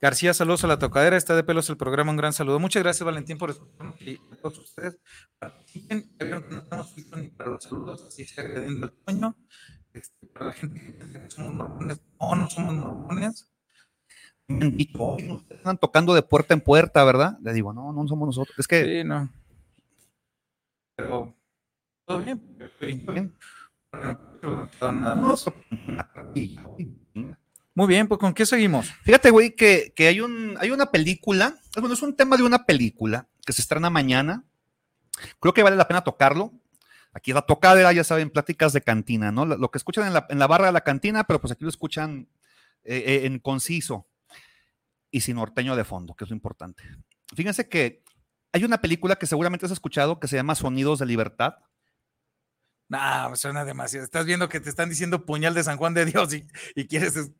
B: García, saludos a La Tocadera, está de pelos el programa, un gran saludo. Muchas gracias, Valentín, por escucharnos y a todos ustedes. que no estamos ni para los saludos, así se agrediendo al Toño. Este, para la gente somos mormones, no, no somos mormones.
C: Me han dicho, "Oye, ustedes Están tocando de puerta en puerta, ¿verdad? Le digo, no, no somos nosotros. Es que
B: Sí, no. Pero, todo bien.
C: Bien.
B: Muy bien, pues ¿con qué seguimos?
C: Fíjate, güey, que, que hay, un, hay una película, bueno, es un tema de una película que se estrena mañana. Creo que vale la pena tocarlo. Aquí la tocadera, ya saben, pláticas de cantina, ¿no? Lo, que escuchan en la, en la barra de la cantina, pero pues aquí lo escuchan eh, eh, en conciso y sin norteño de fondo, que es lo importante. Fíjense que hay una película que seguramente has escuchado que se llama Sonidos de Libertad.
B: No, suena demasiado. Estás viendo que te están diciendo puñal de San Juan de Dios y, y quieres es-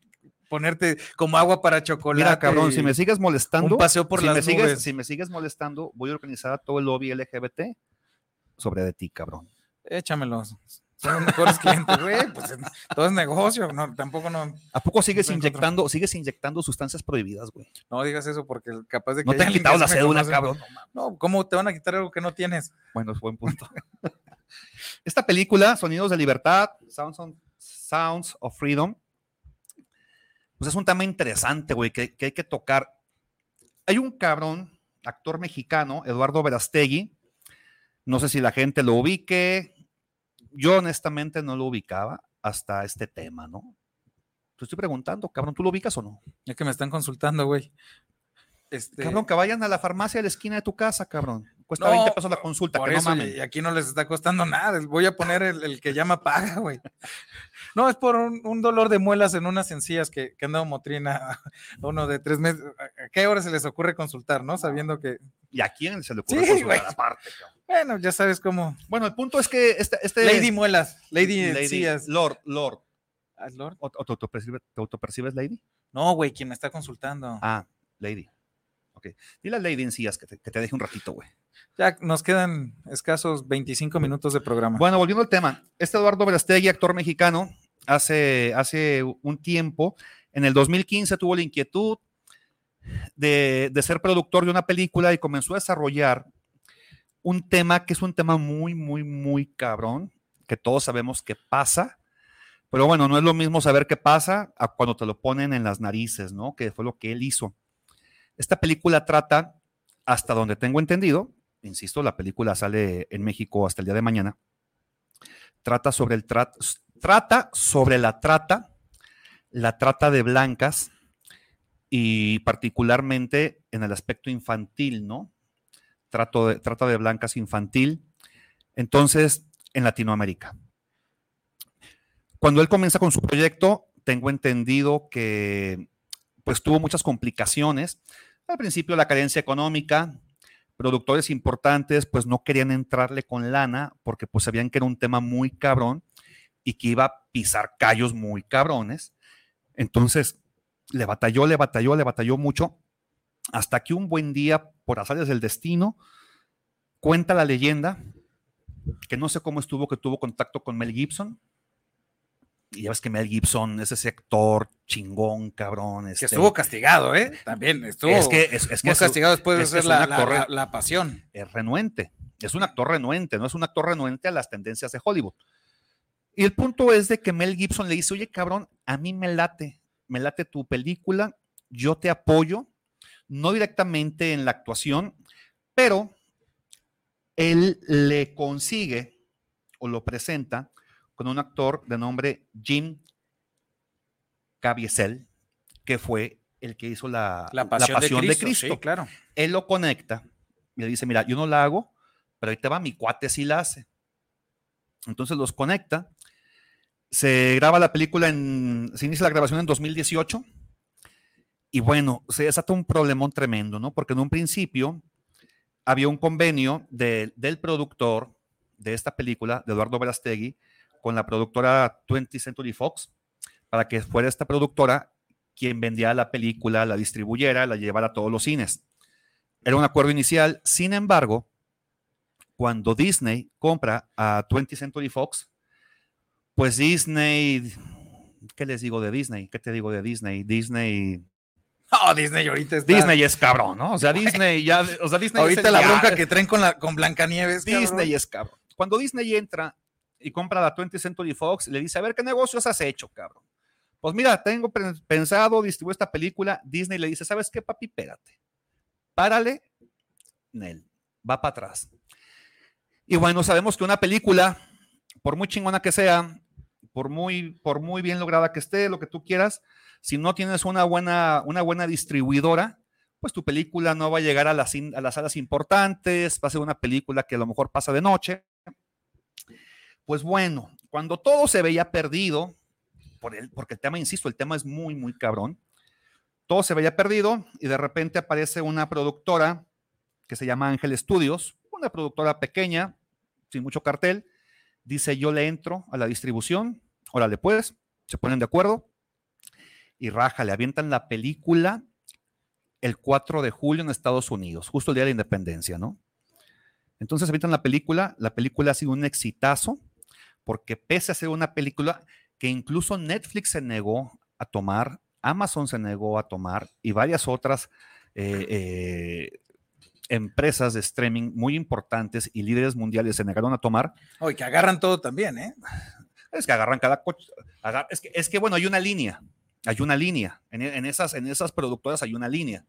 B: ponerte como agua para chocolate.
C: Mira, cabrón, si me sigues molestando,
B: Un paseo por
C: si,
B: las
C: me sigues, si me sigues molestando, voy a organizar a todo el lobby LGBT sobre de ti, cabrón.
B: Échamelos. Son los mejores clientes, güey. Pues es- todo es negocio. No, tampoco no,
C: ¿A poco sigues inyectando, sigues inyectando sustancias prohibidas, güey?
B: no digas eso porque capaz de que.
C: No te han quitado la cédula, cabrón.
B: No, ¿cómo te van a quitar algo que no tienes?
C: Bueno, es buen punto. Esta película, Sonidos de Libertad, Sounds, on- Sounds of Freedom, pues es un tema interesante, güey, que, que hay que tocar. Hay un cabrón, actor mexicano, Eduardo Verastegui, no sé si la gente lo ubique, yo honestamente no lo ubicaba hasta este tema, ¿no? Te estoy preguntando, cabrón, ¿tú lo ubicas o no?
B: Es que me están consultando, güey. Este,
C: Cabrón, que vayan a la farmacia de la esquina de tu casa, cabrón. Cuesta
B: No,
C: 20 pesos la consulta,
B: Por
C: que no
B: eso, y aquí no les está costando nada. Voy a poner el, el que llama paga, güey. No, es por un, un dolor de muelas en unas encías que, que han dado motrina uno de tres meses. ¿A a qué hora se les ocurre consultar, no? Sabiendo que,
C: ¿Y a quién se le ocurre
B: Sí,
C: consultar aparte,
B: bueno, ya sabes cómo.
C: Bueno, el punto es que este, este
B: Lady Muelas, Lady, Encías.
C: Lord, Lord.
B: Lord.
C: ¿O, o te, autopercibes, te autopercibes Lady?
B: No, güey, quien me está consultando.
C: Ah, Lady. Ok. Dile a Lady Encías que te, que te deje un ratito, güey.
B: Ya nos quedan escasos 25 minutos de programa.
C: Bueno, volviendo al tema. Este Eduardo Verastegui, actor mexicano, hace, hace un tiempo, en el 2015 tuvo la inquietud de, de ser productor de una película y comenzó a desarrollar un tema que es un tema muy, muy, muy cabrón, que todos sabemos que pasa, pero bueno, no es lo mismo saber qué pasa a cuando te lo ponen en las narices, ¿no? Que fue lo que él hizo. Esta película trata, hasta donde tengo entendido, insisto, la película sale en México hasta el día de mañana, trata sobre el trata, sobre la trata, la trata de blancas y particularmente en el aspecto infantil, ¿no? Trato trata de blancas infantil. Entonces, en Latinoamérica. Cuando él comienza con su proyecto, tengo entendido que pues tuvo muchas complicaciones. Al principio la carencia económica, productores importantes pues no querían entrarle con lana porque pues sabían que era un tema muy cabrón y que iba a pisar callos muy cabrones. Entonces, le batalló, le batalló, le batalló mucho, hasta que un buen día, por azares del destino, cuenta la leyenda que no sé cómo estuvo, que tuvo contacto con Mel Gibson. Y ya ves que Mel Gibson es ese actor chingón, cabrón.
B: Que
C: este-
B: estuvo castigado, ¿eh? También estuvo
C: es que es, es que
B: castigado después de
C: es
B: la, la pasión.
C: es renuente. Es un actor renuente, no es un actor renuente a las tendencias de Hollywood. Y el punto es de que Mel Gibson le dice, oye, cabrón, a mí me late, me late tu película, yo te apoyo, no directamente en la actuación, pero él le consigue o lo presenta con un actor de nombre Jim Caviezel, que fue el que hizo la,
B: La pasión, de, Cristo, sí, claro.
C: él lo conecta y le dice, mira, yo no la hago, pero ahí te va, mi cuate sí la hace. Entonces los conecta, se graba la película en, se inicia la grabación en 2018 y bueno, se desata un problemón tremendo, ¿no? Porque en un principio había un convenio de- del productor de esta película, de Eduardo Verastegui, con la productora 20th Century Fox, para que fuera esta productora quien vendía la película, la distribuyera, la llevara a todos los cines. Era un acuerdo inicial, sin embargo, cuando Disney compra a 20th Century Fox, pues Disney, ¿qué les digo de Disney? ¿Qué te digo de Disney? Disney,
B: No, Disney ahorita está.
C: Disney es cabrón, ¿no? O sea, Disney ya, o sea, Disney es
B: ahorita
C: el
B: la bronca que traen con, la, con Blancanieves. cabrón.
C: Disney es cabrón. Cuando Disney entra y compra la 20th Century Fox, le dice, a ver, ¿qué negocios has hecho, cabrón? Pues mira, tengo pe- pensado distribuir esta película. Disney le dice, ¿sabes qué, papi? Pégate. Párale. Nel. Va para atrás. Y bueno, sabemos que una película, por muy chingona que sea, por muy, por muy bien lograda que esté, lo que tú quieras, si no tienes una buena, una buena distribuidora, pues tu película no va a llegar a las, a las salas importantes, va a ser una película que a lo mejor pasa de noche. Pues bueno, cuando todo se veía perdido, porque el tema, insisto, el tema es muy, muy cabrón, todo se veía perdido y de repente aparece una productora que se llama Ángel Studios, una productora pequeña, sin mucho cartel, dice yo le entro a la distribución, órale pues, se ponen de acuerdo y raja, le avientan la película el 4 de julio en Estados Unidos, justo el día de la independencia, ¿no? Entonces avientan la película, la película ha sido un exitazo, porque pese a ser una película que incluso Netflix se negó a tomar, Amazon se negó a tomar y varias otras eh, eh, empresas de streaming muy importantes y líderes mundiales se negaron a tomar,
B: Oye, que agarran todo también, ¿eh?
C: es que agarran cada coche. agar- es, que, es que, bueno, hay una línea. Hay una línea. En, en esas, en esas productoras hay una línea.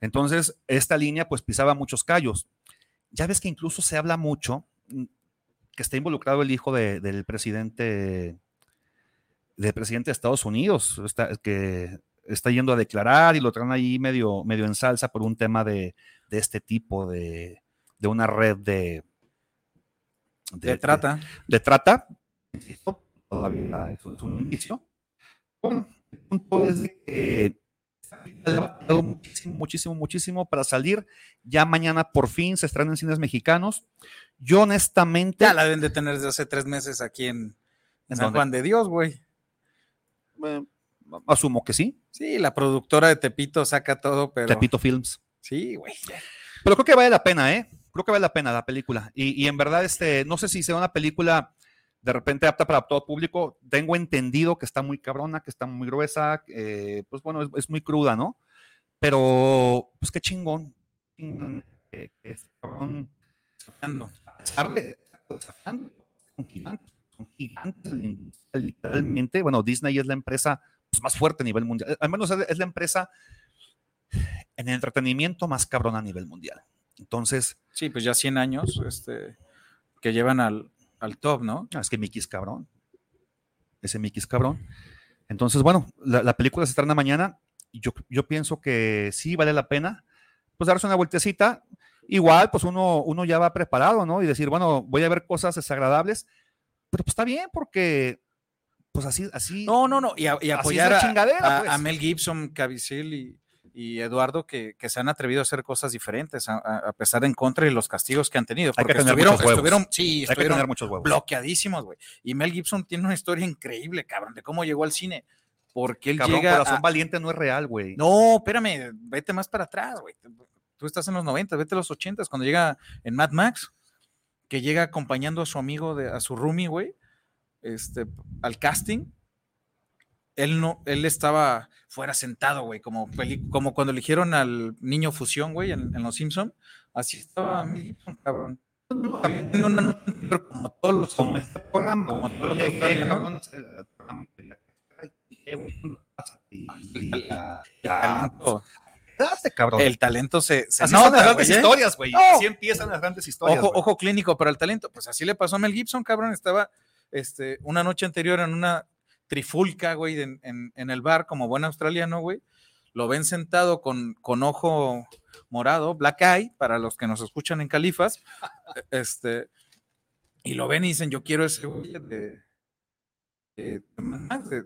C: Entonces, esta línea pues pisaba muchos callos. Ya ves que incluso se habla mucho mm, que está involucrado el hijo de- del presidente del presidente de Estados Unidos, está, que está yendo a declarar y lo traen ahí medio, medio en salsa por un tema de, de este tipo, de, de una red de,
B: De trata.
C: de trata. Insisto, todavía es un, indicio. Bueno, el punto es de que muchísimo, muchísimo, muchísimo para salir. Ya mañana por fin se estrena en cines mexicanos. Yo honestamente,
B: Ya la deben de tener desde hace tres meses aquí en
C: ¿En
B: San
C: dónde?
B: Juan de Dios, güey.
C: asumo que sí.
B: Sí, la productora de Tepito saca todo, pero.
C: Tepito Films.
B: Sí, güey.
C: Pero creo que vale la pena, ¿eh? Creo que vale la pena la película. Y, y en verdad, este, no sé si sea una película de repente apta para todo público. Tengo entendido que está muy cabrona, que está muy gruesa, eh, pues bueno, es, es, muy cruda, ¿no? Pero, pues qué chingón. chingón eh, cabrón, son gigantes, son gigantes, literalmente. Bueno, Disney es la empresa pues, más fuerte a nivel mundial. Al menos es la empresa en el entretenimiento más cabrón a nivel mundial. Entonces.
B: Sí, pues ya 100 años este, que llevan al, al top, ¿no?
C: Es que Mickey es cabrón. Ese Mickey es cabrón. Entonces, bueno, la, la película se estrena mañana y yo, yo pienso que sí vale la pena, pues darse una vueltecita. Igual, pues uno, uno ya va preparado, ¿no? Y decir, bueno, voy a ver cosas desagradables, pero pues está bien porque, pues así, así.
B: No, no, no, y, a, y apoyar a, a, pues. a, Mel Gibson, Caviezel y, y Eduardo que, que, se han atrevido a hacer cosas diferentes a, a, pesar de en contra de los castigos que han tenido.
C: Porque Hay que estuvieron,
B: estuvieron, sí,
C: Hay que
B: bloqueadísimos, güey. Y Mel Gibson tiene una historia increíble, cabrón, de cómo llegó al cine. Porque él
C: cabrón,
B: llega.
C: Corazón valiente no es real, güey.
B: No, espérame, vete más para atrás, güey. Tú estás en los 90, vete a los 80, cuando llega en Mad Max, que llega acompañando a su amigo, de, a su roomie, güey, este, al casting él no, él estaba fuera sentado, güey, como, como cuando eligieron al niño fusión, güey, en, en Los Simpson, así estaba mi cabrón. Como todos los como este programa, como todos los
C: cabrón.
B: El talento se, se
C: así nota, son las grandes wey, historias, güey. No. Así empiezan las grandes historias.
B: Ojo, ojo, clínico para el talento. Pues así le pasó a Mel Gibson, cabrón. Estaba este, una noche anterior en una trifulca, güey, en, en, en, el bar como buen australiano, güey. Lo ven sentado con, con ojo morado, black eye, para los que nos escuchan en Califas. este, y lo ven y dicen, yo quiero ese güey de, de, de, de,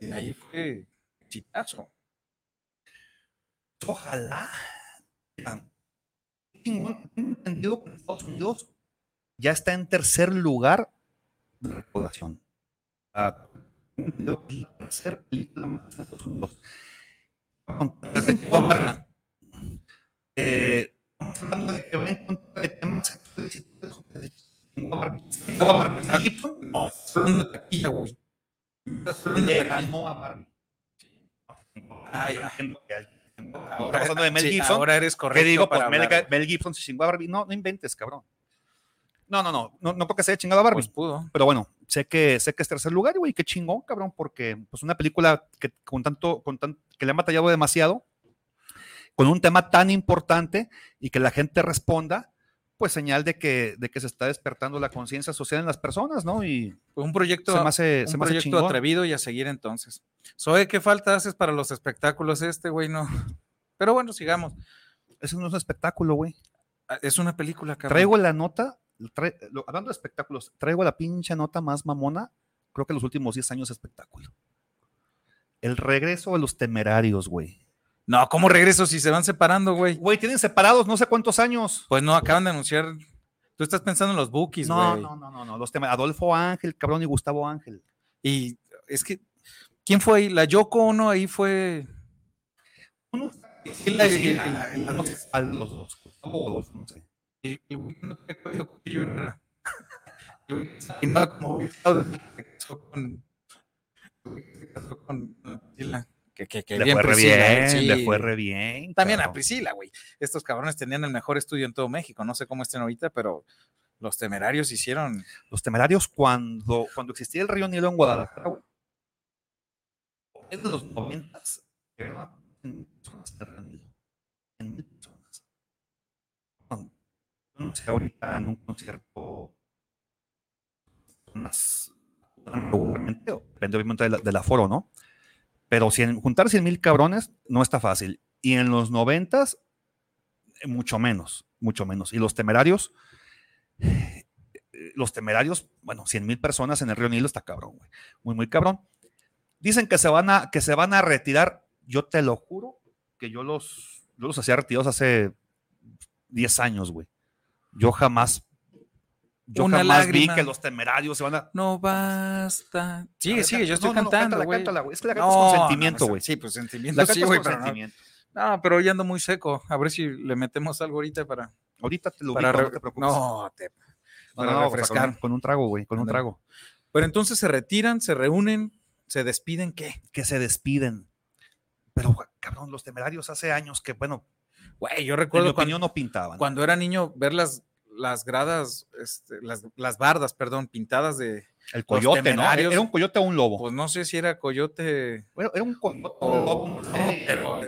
B: y ahí fue chitazo.
C: Ojalá. Entendido Estados Unidos ya está en tercer lugar recaudación. Ah, película de Unidos. Eh, hablando de ahora, pasando de Mel Gibson,
B: sí, ahora eres correcto.
C: ¿Qué digo? Pues Mel, Mel, Gibson se chingó a Barbie. No, no inventes, cabrón. No, no, no, no, no porque se haya chingado a Barbie.
B: Pues pudo.
C: Pero bueno, sé que, sé que es tercer lugar, güey, qué chingón, cabrón, porque pues una película que con tanto, con tan, que le han batallado demasiado, con un tema tan importante y que la gente responda, pues señal de que, de que se está despertando la conciencia social en las personas, ¿no? Y
B: pues un proyecto,
C: se me hace,
B: un
C: se me
B: proyecto
C: hace
B: atrevido y a seguir entonces. Soy, ¿qué falta haces para los espectáculos este, güey? No. Pero bueno, sigamos.
C: Eso no es un espectáculo, güey.
B: Es una película, cabrón.
C: Traigo la nota, hablando de espectáculos, traigo la pinche nota más mamona, creo que los últimos 10 años espectáculo. El regreso de los temerarios, güey.
B: No, ¿cómo regreso si se van separando, güey?
C: Güey, tienen separados no sé cuántos años.
B: Pues no, acaban de anunciar. Tú estás pensando en los bookies, güey.
C: No, no, no, no, no. Los temas. Adolfo Ángel, cabrón, y Gustavo Ángel.
B: Y es que, ¿quién fue ahí? La Yoko Ono ahí fue.
C: Uno, a los dos. Gustavo Adolfo, no sé.
B: No. Y nada como se casó con. Se casó con. Que, que, que
C: le,
B: bien
C: fue
B: Priscila,
C: re bien,
B: sí.
C: le fue re bien.
B: También a Priscila, güey. Estos cabrones tenían el mejor estudio en todo México. No sé cómo estén ahorita, pero los temerarios hicieron.
C: Los temerarios, cuando, cuando existía el río Nilo en Guadalajara, güey, en los noventas, en mil personas. No sé, ahorita en un concierto, unas, regularmente, depende obviamente del, del aforo, ¿no? Pero juntar 100 mil cabrones no está fácil. Y en los noventas, mucho menos, mucho menos. Y los temerarios, los temerarios, bueno, 100 mil personas en el río Nilo está cabrón, güey. Muy, muy cabrón. Dicen que se van a, que se van a retirar. Yo te lo juro que yo los, yo los hacía retirados hace 10 años, güey. Yo jamás Yo
B: Una
C: jamás
B: lágrima.
C: vi que los temerarios se van a.
B: No basta. Sigue,
C: ver,
B: sigue, yo estoy
C: no, no, no,
B: cantando,
C: cántala,
B: güey.
C: Es que la cantas con sentimiento, güey.
B: Sí, pues sentimiento
C: La
B: sí, güey, pero
C: sentimiento.
B: No, pero hoy ando muy seco. A ver si le metemos algo ahorita para,
C: Ahorita te lo
B: para
C: ubico,
B: re-
C: no te preocupes.
B: No, te- para
C: no, o sea,
B: refrescar.
C: con, un- con un trago, güey, con un trago.
B: Pero entonces se retiran, se reúnen, se despiden, ¿qué?
C: Que se despiden. Pero, cabrón, los temerarios hace años que, bueno,
B: Güey, yo
C: en mi
B: recuerdo cuando,
C: opinión no pintaban.
B: cuando era niño ver las, gradas, este, las, las bardas, perdón, pintadas de,
C: El coyote, ¿no?
B: temerarios.
C: Era un coyote o un lobo.
B: pues no sé si era coyote
C: Bueno, era un coyote o un lobo. sé,
B: pero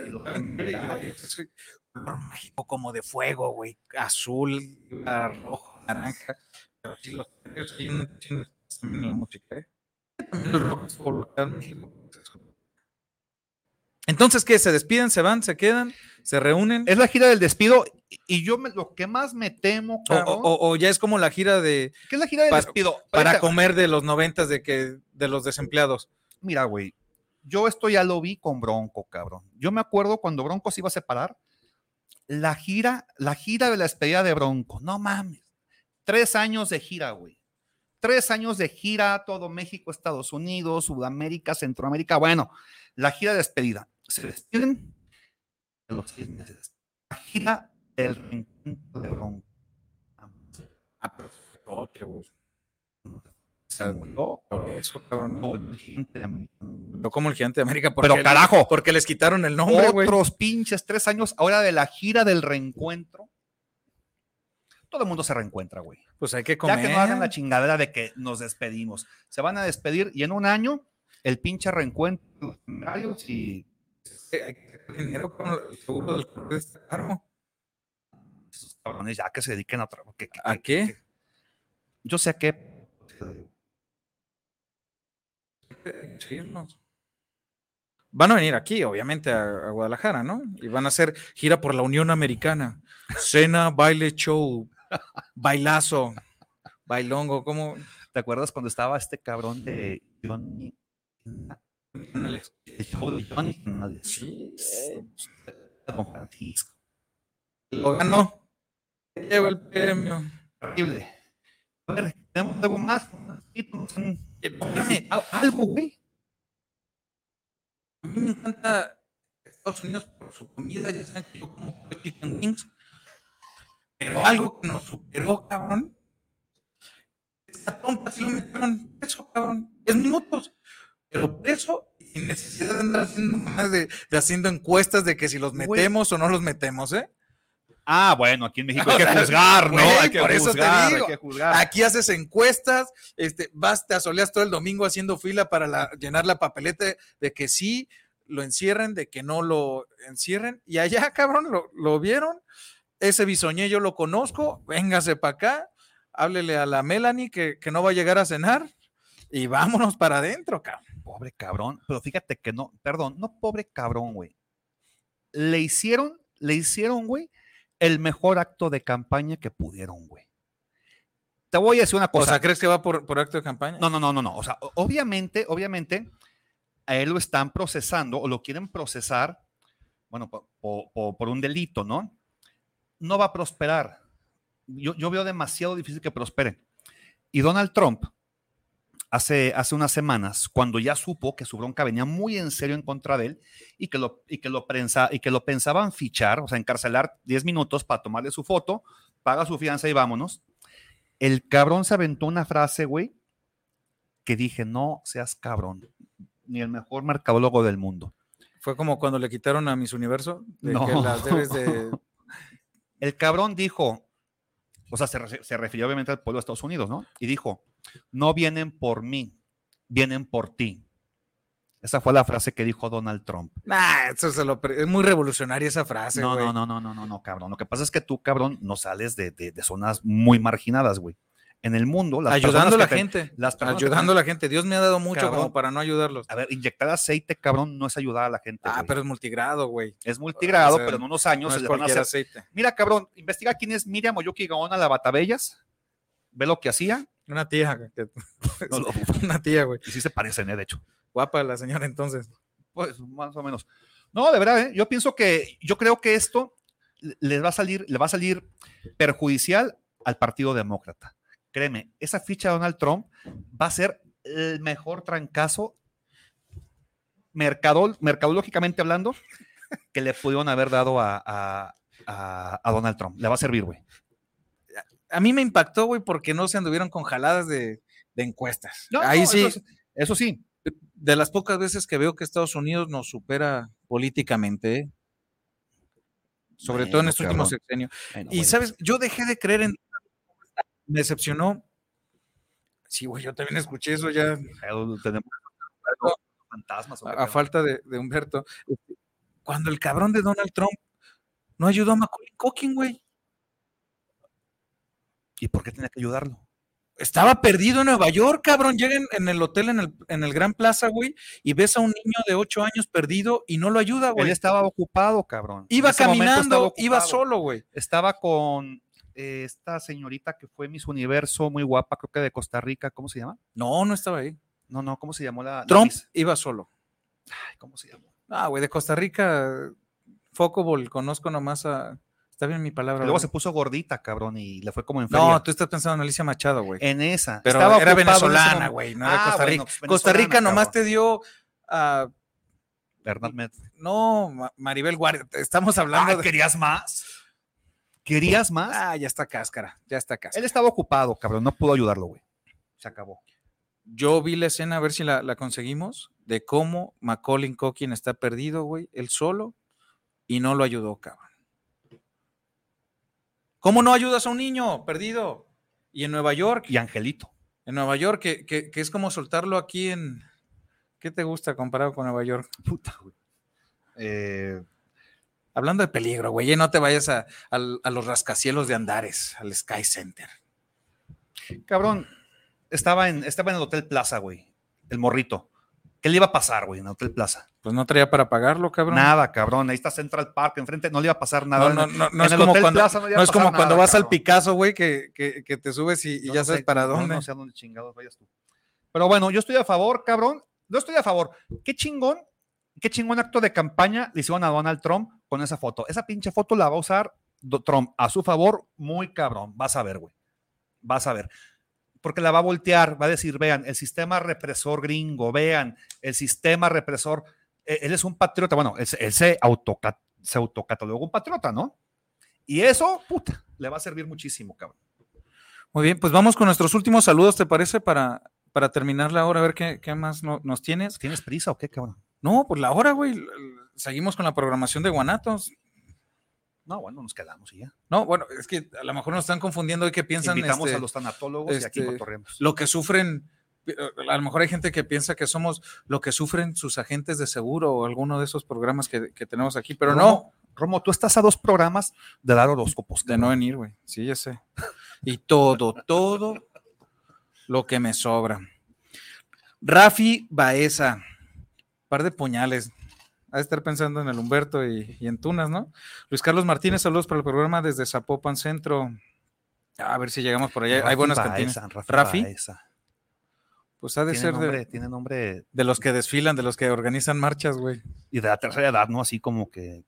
B: mágico como de fuego, güey, azul, rojo, naranja. Pero sí, los en la música, ¿eh? También los rojos en México. Entonces, ¿qué? ¿Se despiden, se van, se quedan, se reúnen?
C: Es la gira del despido y- yo me- lo que más me temo,
B: O,
C: cabrón,
B: o- o ya es como la gira de
C: ¿qué es la gira del
B: para-
C: despido?
B: para comer de los noventas de que de los desempleados.
C: Mira, güey, yo esto ya lo vi con Bronco, cabrón. Yo me acuerdo cuando Bronco se iba a separar, la gira, la gira de la despedida de Bronco, no mames. Tres años de gira, güey. Tres años de gira, todo México, Estados Unidos, Sudamérica, Centroamérica. Bueno, la gira de despedida. Se despiden de los seis meses. La gira del reencuentro de Bronco. Se murió.
B: Eso, cabrón.
C: No, el gigante.
B: No como el gigante de América.
C: Pero
B: porque-
C: carajo,
B: Porque les quitaron el nombre, güey.
C: otros pinches tres años ahora de la gira del reencuentro. Todo el mundo se reencuentra, güey.
B: Pues hay que
C: Ya
B: comer.
C: que no hagan la chingadera de que nos despedimos. Se van a despedir y en un año el pinche reencuentro y
B: Hay que sacar dinero con el seguro del correo está caro.
C: esos cabrones ya que se dediquen a que- que-
B: ¿A qué?
C: que- yo sé a qué.
B: Van a venir aquí, obviamente, a, a Guadalajara, ¿no? Y van a hacer gira por la Unión Americana. Cena, baile, show, bailazo, bailongo, ¿cómo?
C: ¿Te acuerdas cuando estaba este cabrón de Johnny? El show de Johnny.
B: Sí,
C: Don Francisco.
B: lo ganó. Lleva el premio.
C: Horrible. A ver, tenemos algo más. Espérame, al- algo, güey.
B: A mí me encanta Estados Unidos por su comida, ya saben que yo como chicken wings. Pero algo que nos superó, cabrón. Esta trompa sí lo metieron preso, cabrón. 10 minutos. Pero preso sin necesidad de andar haciendo más de, de haciendo encuestas de que si los
C: Güey.
B: metemos o no los metemos, ¿eh?
C: Ah, bueno, aquí en México hay que juzgar, ¿no?
B: Güey,
C: hay que
B: por eso te
C: juzgar,
B: digo.
C: hay que juzgar.
B: Aquí haces encuestas, este, vas, te asoleas todo el domingo haciendo fila para la- llenar la papeleta de que sí lo encierren, de que no lo encierren. Y allá, cabrón, lo, lo vieron. Ese bisoñé yo lo conozco, véngase para acá, háblele a la Melanie que, que no va a llegar a cenar y vámonos para adentro, cabrón.
C: Pobre cabrón, pero fíjate que no, perdón, no pobre cabrón, güey. Le hicieron, le hicieron, güey, el mejor acto de campaña que pudieron, güey. Te voy a decir una
B: O
C: cosa.
B: sea, ¿crees que va por, por acto de campaña?
C: No, no, no, no, no. O sea, o- obviamente, obviamente, a él lo están procesando o lo quieren procesar, bueno, po- po- po- por, un delito, ¿no? No va a prosperar. Yo, yo veo demasiado difícil que prospere. Y Donald Trump, hace, hace unas semanas, cuando ya supo que su bronca venía muy en serio en contra de él y que lo, y que lo, prensa, y que lo pensaban fichar, o sea, encarcelar 10 minutos para tomarle su foto, paga su fianza y vámonos. El cabrón se aventó una frase, güey, que dije, no seas cabrón, ni el mejor mercadólogo del mundo.
B: Fue como cuando le quitaron a Miss Universo, de
C: No.
B: que las debes de...
C: El cabrón dijo, o sea, se, re- se refirió obviamente al pueblo de Estados Unidos, ¿no? Y dijo, no vienen por mí, vienen por ti. Esa fue la frase que dijo Donald Trump.
B: Nah, eso se lo es muy revolucionaria esa frase,
C: No,
B: güey.
C: no, no, no, no, no, no, cabrón. Lo que pasa es que tú, cabrón, no sales de, de- de zonas muy marginadas, güey. En el mundo, las
B: Ayudando a la gente.
C: las
B: Ayudando a la gente. Dios me ha dado mucho
C: Cabrón.
B: como para no ayudarlos.
C: A ver, inyectar aceite, cabrón, no es ayudar a la gente.
B: Ah,
C: güey.
B: pero es multigrado, güey.
C: es multigrado,
B: o sea,
C: pero en unos años
B: No
C: se le van a hacer.
B: aceite.
C: Mira, cabrón, investiga quién es Miriam Oyuki Gaona la Batabellas. Ve lo que hacía.
B: Una tía. que-
C: No, no,
B: Una tía, güey.
C: y sí se parecen, ¿eh? de hecho.
B: Guapa la señora entonces.
C: Pues más o menos. No, de verdad, ¿eh? yo pienso que, yo creo que esto le va a salir, le va a salir perjudicial al Partido Demócrata. Créeme, esa ficha de Donald Trump va a ser el mejor trancazo mercadol, mercadológicamente hablando que le pudieron haber dado a, a, a, a Donald Trump. Le va a servir, güey.
B: A mí me impactó, güey, porque no se anduvieron con jaladas de, de encuestas.
C: No,
B: Ahí
C: no,
B: sí,
C: Eso, eso sí,
B: de las pocas veces que veo que Estados Unidos nos supera políticamente, ¿eh? sobre todo en este último sexenio.
C: Bueno,
B: Y
C: bueno,
B: sabes, yo dejé de creer en. Me decepcionó. Sí, güey, yo también escuché eso ya
C: tenemos fantasmas. ¿o
B: a, falta de, de Humberto. Este, Cuando el cabrón de Donald Trump no ayudó a Macaulay Culkin, güey.
C: ¿Y por qué tenía que ayudarlo?
B: Estaba perdido en Nueva York, cabrón. Llega en, el hotel, en el, en el Gran Plaza, güey, y ves a un niño de ocho años perdido y no lo ayuda,
C: Él
B: güey.
C: estaba ocupado, cabrón.
B: Iba caminando, iba solo, güey.
C: Estaba con eh, esta señorita que fue Miss Universo, muy guapa, creo que de Costa Rica. ¿Cómo se llama?
B: No, no estaba ahí.
C: No, no, ¿cómo se llamó la,
B: Trump iba solo.
C: Ay, ¿Cómo se llamó?
B: Ah, güey, de Costa Rica, Focobol, conozco nomás a. Está bien mi palabra.
C: Luego
B: güey.
C: se puso gordita, cabrón, y le fue como en
B: No, tú estás pensando en Alicia Machado, güey.
C: En esa.
B: Pero
C: Estaba
B: era venezolana, güey, no era
C: Ah,
B: Costa Rica.
C: pues,
B: Costa Rica nomás
C: cabrón.
B: te dio a.
C: Bernard Met.
B: No, Ma- Maribel Guardia. Estamos hablando
C: Ah,
B: de.
C: ¿Querías más? ¿Querías más?
B: Ah, ya está cáscara, ya está cáscara.
C: Él estaba ocupado, cabrón, no pudo ayudarlo, güey. Se acabó.
B: Yo vi la escena, a ver si la, la conseguimos, de cómo Macaulay Culkin está perdido, güey, él solo, y no lo ayudó, cabrón. ¿Cómo no ayudas a un niño perdido? Y en Nueva York,
C: Y Angelito.
B: en Nueva York, que, que- que es como soltarlo aquí en... ¿Qué te gusta comparado con Nueva York?
C: Puta, güey. Eh,
B: Hablando de peligro, güey, no te vayas a, a los rascacielos de Andares, al Sky Center.
C: cabrón, estaba en, estaba en el Hotel Plaza, güey. El morrito. ¿Qué le iba a pasar, güey, en el Hotel Plaza?
B: Pues no traía para pagarlo, cabrón.
C: Nada, cabrón. Ahí está Central Park enfrente, no le iba a pasar nada.
B: No, no, no, no
C: en
B: es
C: el
B: como
C: Hotel
B: cuando,
C: Plaza no le iba
B: no
C: a
B: es como cuando vas al. Picasso, güey, que, que- que te subes y, ya sabes
C: sé,
B: para
C: no,
B: dónde.
C: No sé a dónde chingados vayas tú. Pero bueno, yo estoy a favor, cabrón. No estoy a favor. Qué chingón, qué chingón acto de campaña le hicieron a Donald Trump con esa foto. Esa pinche foto la va a usar Trump a su favor, muy cabrón. Vas a ver, güey. Vas a ver. Porque la va a voltear, va a decir, vean, el sistema represor gringo, vean, el sistema represor. Eh, Él es un patriota, bueno, él, él se, autoca- se autocatalogó un patriota, ¿no? Y eso, puta, le va a servir muchísimo, cabrón.
B: Muy bien, pues vamos con nuestros últimos saludos, ¿te parece? Para, para terminar la hora, a ver qué, qué más no- nos tienes.
C: ¿Tienes prisa o qué, cabrón?
B: No, pues la hora, güey. Seguimos con la programación de Guanatos.
C: No, bueno, nos quedamos y ya.
B: No, bueno, es que a lo mejor nos están confundiendo y que piensan
C: Invitamos
B: este,
C: a los tanatólogos y aquí
B: este,
C: cotorreamos.
B: lo que sufren. A lo mejor hay gente que piensa que somos lo que sufren sus agentes de seguro o alguno de esos programas que, que tenemos aquí, pero no,
C: Romo, Romo, tú estás a dos programas de dar horóscopos.
B: de no venir, güey. Sí, ya sé. Y todo, todo lo que me sobra. Rafi Baeza, par de puñales. Ha de estar pensando en el Humberto y, y en Tunas, ¿no? Luis Carlos Martínez, saludos para el programa desde Zapopan Centro. A ver si llegamos por allá. Hay buenas cantinas.
C: Rafi.
B: Rafi.
C: Baeza.
B: Pues ha de ser
C: nombre,
B: de,
C: tiene nombre
B: de los que desfilan, de los que organizan marchas, güey.
C: y de la tercera edad, ¿no? Así como que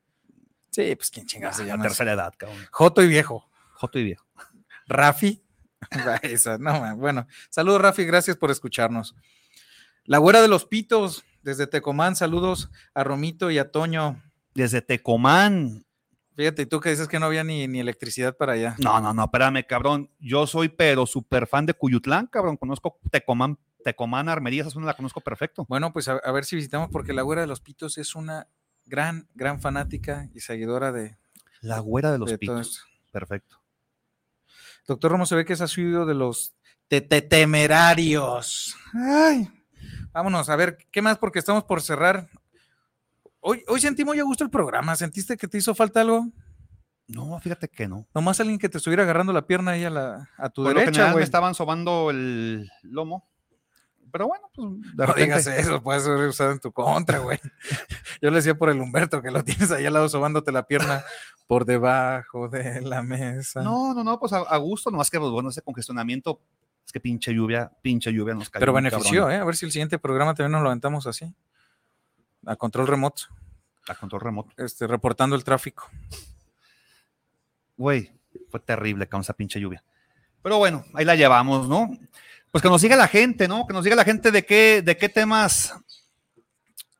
B: Sí, pues quién chingados se
C: la tercera edad, cabrón.
B: Joto y viejo.
C: Joto y viejo.
B: Rafi. Baeza, no, man, bueno, saludos Rafi, gracias por escucharnos. La güera de los pitos, desde Tecomán, saludos a Romito y a Toño.
C: Desde Tecomán.
B: Fíjate, y tú que dices que no había ni, ni electricidad para allá.
C: No, no, no, espérame, cabrón. Yo soy, pero súper fan de Cuyutlán, cabrón. Conozco Tecomán, Tecomán, Armería, esa zona la conozco perfecto.
B: Bueno, pues a, a ver si visitamos, porque la güera de los pitos es una gran, gran fanática y seguidora de,
C: La güera de los
B: de
C: pitos. Perfecto.
B: Doctor Romo se ve que es asiduo de los te- te- temerarios. Ay, vámonos, a ver, ¿qué más? Porque estamos por cerrar. Hoy, hoy sentí muy a gusto el programa. ¿Sentiste que te hizo falta algo?
C: No, fíjate que no.
B: Nomás alguien que te estuviera agarrando la pierna ahí a, la, a tu
C: Por lo
B: derecha,
C: general me estaban sobando el lomo. Pero bueno, pues de
B: No digas eso, puede ser usado en tu contra, güey. Yo le decía por el Humberto que lo tienes ahí al lado sobándote la pierna por debajo de la mesa.
C: No, no, no, pues a, a gusto, nomás que pues, bueno, ese congestionamiento, es que pinche lluvia, pinche lluvia nos cayó.
B: Pero benefició. ¿eh? A ver si el siguiente programa también nos lo aventamos así. A control remoto,
C: A control remoto.
B: este, reportando el tráfico.
C: Güey, fue terrible con esa pinche lluvia. Pero bueno, ahí la llevamos, ¿no? Pues que nos diga la gente, ¿no? Que nos diga la gente de qué, de qué temas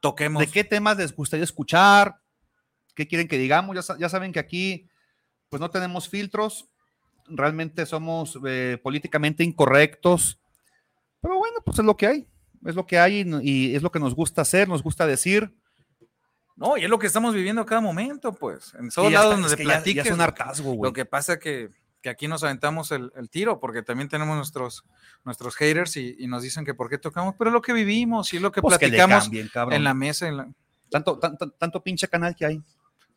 B: toquemos.
C: ¿De qué temas les gustaría escuchar? ¿Qué quieren que digamos? Ya, ya saben que aquí pues no tenemos filtros, realmente somos eh, políticamente incorrectos, pero bueno, pues es lo que hay, es lo que hay y, es lo que nos gusta hacer, nos gusta decir.
B: No, y es lo que estamos viviendo a cada momento, pues. En todos lados donde
C: platiques. Ya, es un hartazgo, güey.
B: Lo que pasa que, que aquí nos aventamos el, tiro, porque también tenemos nuestros, nuestros haters y, nos dicen que por qué tocamos, pero es lo que vivimos y es lo que pues platicamos en la mesa. En
C: Tanto, tanto, tanto pinche canal que hay.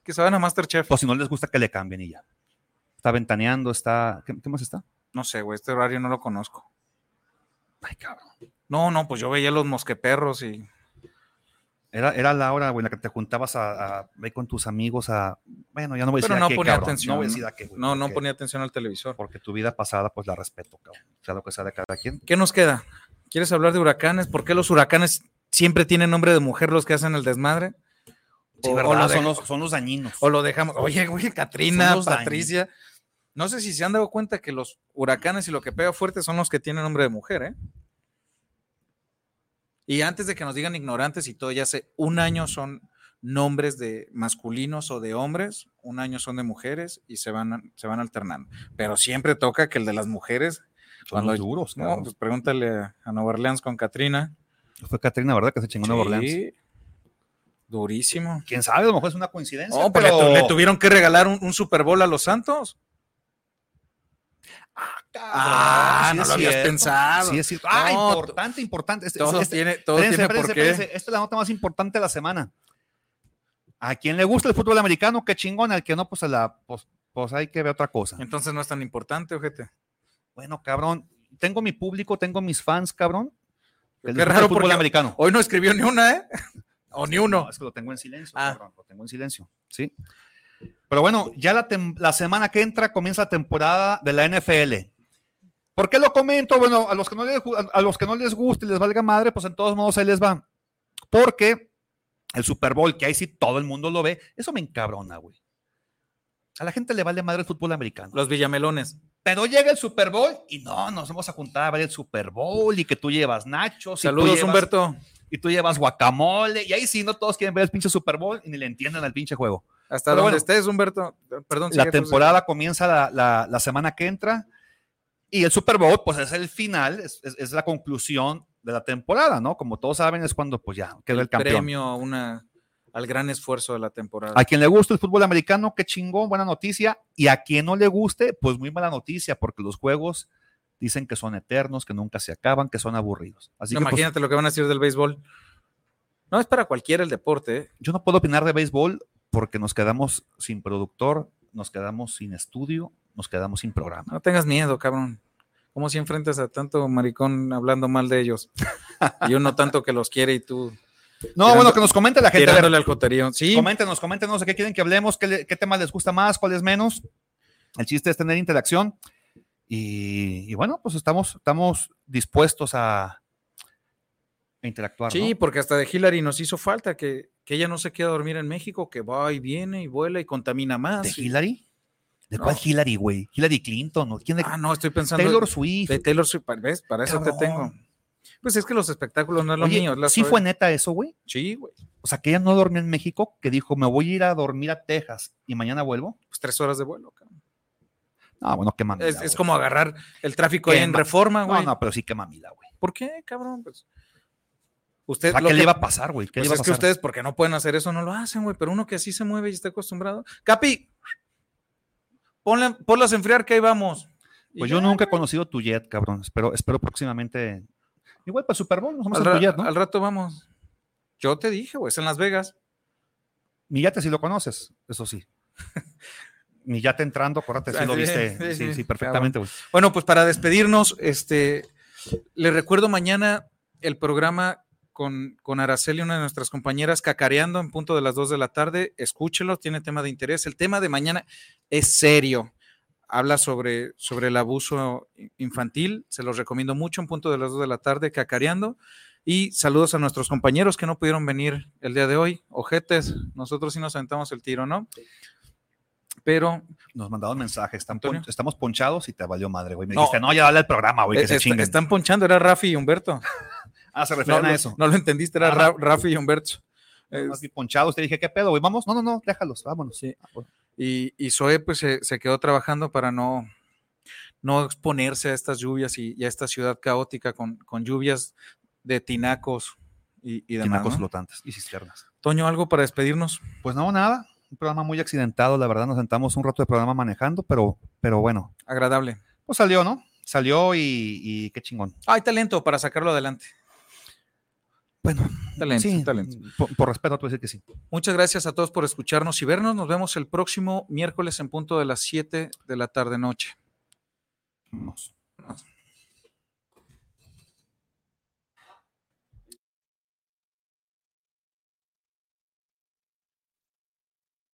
B: Que se van a Masterchef.
C: O si no les gusta que le cambien y ya. Está ventaneando, está. ¿Qué, más está?
B: No sé, güey, este horario no lo conozco. Ay, cabrón. No, no, pues yo veía los mosqueperros y.
C: Era, era la hora, güey, en la que te juntabas a, a, con tus amigos a. Bueno, ya no voy a decir
B: Pero
C: no
B: ponía atención.
C: No,
B: no, no ponía atención al televisor.
C: Porque tu vida pasada, pues la respeto, cabrón. O sea, lo que sea de cada quien.
B: ¿Qué nos queda? ¿Quieres hablar de huracanes? ¿Por qué los huracanes siempre tienen nombre de mujer los que hacen el desmadre?
C: o, son, los, son, los, dañinos.
B: O lo dejamos. Oye, güey, Katrina, Patricia. No sé si se han dado cuenta que los huracanes y lo que pega fuerte son los que tienen nombre de mujer, ¿eh? Y antes de que nos digan ignorantes y todo, ya sé, un año son nombres de masculinos o de hombres, un año son de mujeres y se van, se van alternando. Pero siempre toca que el de las mujeres.
C: Son cuando, duros,
B: No, pues pregúntale a Nueva Orleans con Katrina.
C: Fue Katrina, ¿verdad? Que se chingó Nueva Orleans.
B: Durísimo.
C: Quién sabe, a lo mejor es una coincidencia.
B: No, pero le, tuvieron que regalar un, Super Bowl a los Santos.
C: Ah, no lo habías pensado. Sí, es cierto. Ah, importante, importante.
B: Este, todo este, tiene, todo tiene por qué.
C: Esta es la nota más importante de la semana. A quien le gusta el fútbol americano, qué chingón. Al que no, pues, la, pues, pues hay que ver otra cosa.
B: Entonces no es tan importante, ojete.
C: Bueno, cabrón. Tengo mi público, tengo mis fans, cabrón.
B: Qué raro fútbol americano. Hoy no escribió ni una, ¿eh? O ni uno.
C: es que lo tengo en silencio, ah. lo tengo en silencio, ¿sí? Pero bueno, ya la, semana que entra comienza la temporada de la NFL. ¿Por qué lo comento? Bueno, a los que no les, a los que no les guste y les valga madre, pues en todos modos ahí les va. Porque el Super Bowl, que ahí sí todo el mundo lo ve, eso me encabrona, güey. A la gente le vale madre el fútbol americano.
B: Los villamelones.
C: Pero llega el Super Bowl y no, nos vamos a juntar a ver el Super Bowl y que tú llevas nachos.
B: Saludos, Humberto
C: y tú llevas guacamole, y ahí sí, no todos quieren ver el pinche Super Bowl y ni le entienden al pinche juego.
B: Hasta donde bueno, estés, Humberto. Perdón.
C: La temporada comienza la, semana que entra y el Super Bowl, pues es el final, es, la conclusión de la temporada, ¿no? Como todos saben, es cuando pues ya quedó el, el campeón.
B: premio una, al gran esfuerzo de la temporada.
C: A quien le guste el fútbol americano, qué chingón, buena noticia. Y a quien no le guste, pues muy mala noticia, porque los juegos dicen que son eternos, que nunca se acaban, que son aburridos. Así
B: pues,
C: imagínate
B: lo que van a decir del béisbol. No es para cualquiera el deporte. ¿eh?
C: Yo no puedo opinar de béisbol porque nos quedamos sin productor, nos quedamos sin estudio, nos quedamos sin programa.
B: No tengas miedo, cabrón. ¿Cómo si enfrentas a tanto maricón hablando mal de ellos? y uno tanto que los quiere y tú.
C: No, bueno, que nos comente la gente.
B: Tirándole al coterío. Sí.
C: Coméntenos, coméntenos de qué quieren que hablemos, qué, qué tema les gusta más, cuál es menos. El chiste es tener interacción. Y, bueno, pues estamos, estamos dispuestos a, interactuar.
B: Sí, porque hasta de Hillary nos hizo falta que, ella no se queda a dormir en México, que va y viene y vuela y contamina más.
C: ¿De Hillary? ¿De cuál Hillary, güey? Hillary Clinton, ¿no? ¿Quién de...
B: Ah, no, estoy pensando.
C: Taylor Swift.
B: De Taylor Swift, ¿ves? Para eso te tengo. Pues es que los espectáculos no es lo mío.
C: ¿Sí fue neta eso, güey?
B: Sí, güey.
C: O sea, que ella no dormía en México, que dijo, me voy a ir a dormir a Texas y mañana vuelvo.
B: Pues tres horas de vuelo, cabrón.
C: No, bueno, qué mamila.
B: Es, como agarrar el tráfico en reforma, güey.
C: No, no, pero sí qué mamila, güey.
B: ¿Por qué, cabrón? Pues. Usted,
C: ¿qué le iba a pasar, güey? ¿Qué
B: pues
C: es
B: que ustedes, porque no pueden hacer eso, no lo hacen, güey. Pero uno que así se mueve y está acostumbrado. Capi, ponle, ponlas a enfriar que ahí vamos.
C: Pues yo nunca he conocido tu jet, cabrón. Espero, espero próximamente. Igual para Super Bowl, nos vamos al, tu jet, ¿no?
B: Al rato vamos. Yo te dije, güey, es en Las Vegas.
C: Mi yate sí lo conoces, eso sí. mi yate entrando, acuérdate, si lo viste. Sí, sí, perfectamente.
B: Bueno, pues para despedirnos, este, le recuerdo mañana el programa con, con Araceli, una de nuestras compañeras, cacareando en punto de las 2 de la tarde. Escúchelo, tiene tema de interés. El tema de mañana es serio. Habla sobre, sobre el abuso infantil. Se los recomiendo mucho en punto de las 2 de la tarde, cacareando. Y saludos a nuestros compañeros que no pudieron venir el día de hoy. Ojetes, nosotros sí nos aventamos el tiro, ¿no? pero
C: Nos mandaron mensajes, están pon- estamos ponchados y te valió madre, güey. Me dijiste, no, ya dale al programa, güey, que
B: eh,
C: se
B: est-
C: chinguen.
B: están ponchando, era Rafi y Humberto.
C: Ah, se
B: No,
C: refieren
B: lo-
C: a eso.
B: no lo entendiste, era. Ra- Rafi y Humberto.
C: Más
B: Es-
C: ponchados, te dije, ¿qué pedo, güey? Vamos, no, no, no, déjalos, vámonos.
B: Sí. Y, y Zoe pues se, se quedó trabajando para no, no exponerse a estas lluvias y, y a esta ciudad caótica con, con lluvias de tinacos y.
C: Tinacos
B: ¿no?
C: flotantes y cisternas.
B: Toño, ¿algo para despedirnos?
C: Pues no, nada. Un programa muy accidentado, la verdad. Nos sentamos un rato de programa manejando, pero, pero bueno,
B: Agradable.
C: pues salió, ¿no? Salió y, y qué chingón.
B: Hay talento para sacarlo adelante.
C: Bueno,
B: Talento,
C: sí,
B: talento.
C: Por, por respeto, te voy a decir que sí.
B: Muchas gracias a todos por escucharnos y vernos. Nos vemos el próximo miércoles en punto de las 7 de la tarde noche.
C: Vamos.
B: Nos-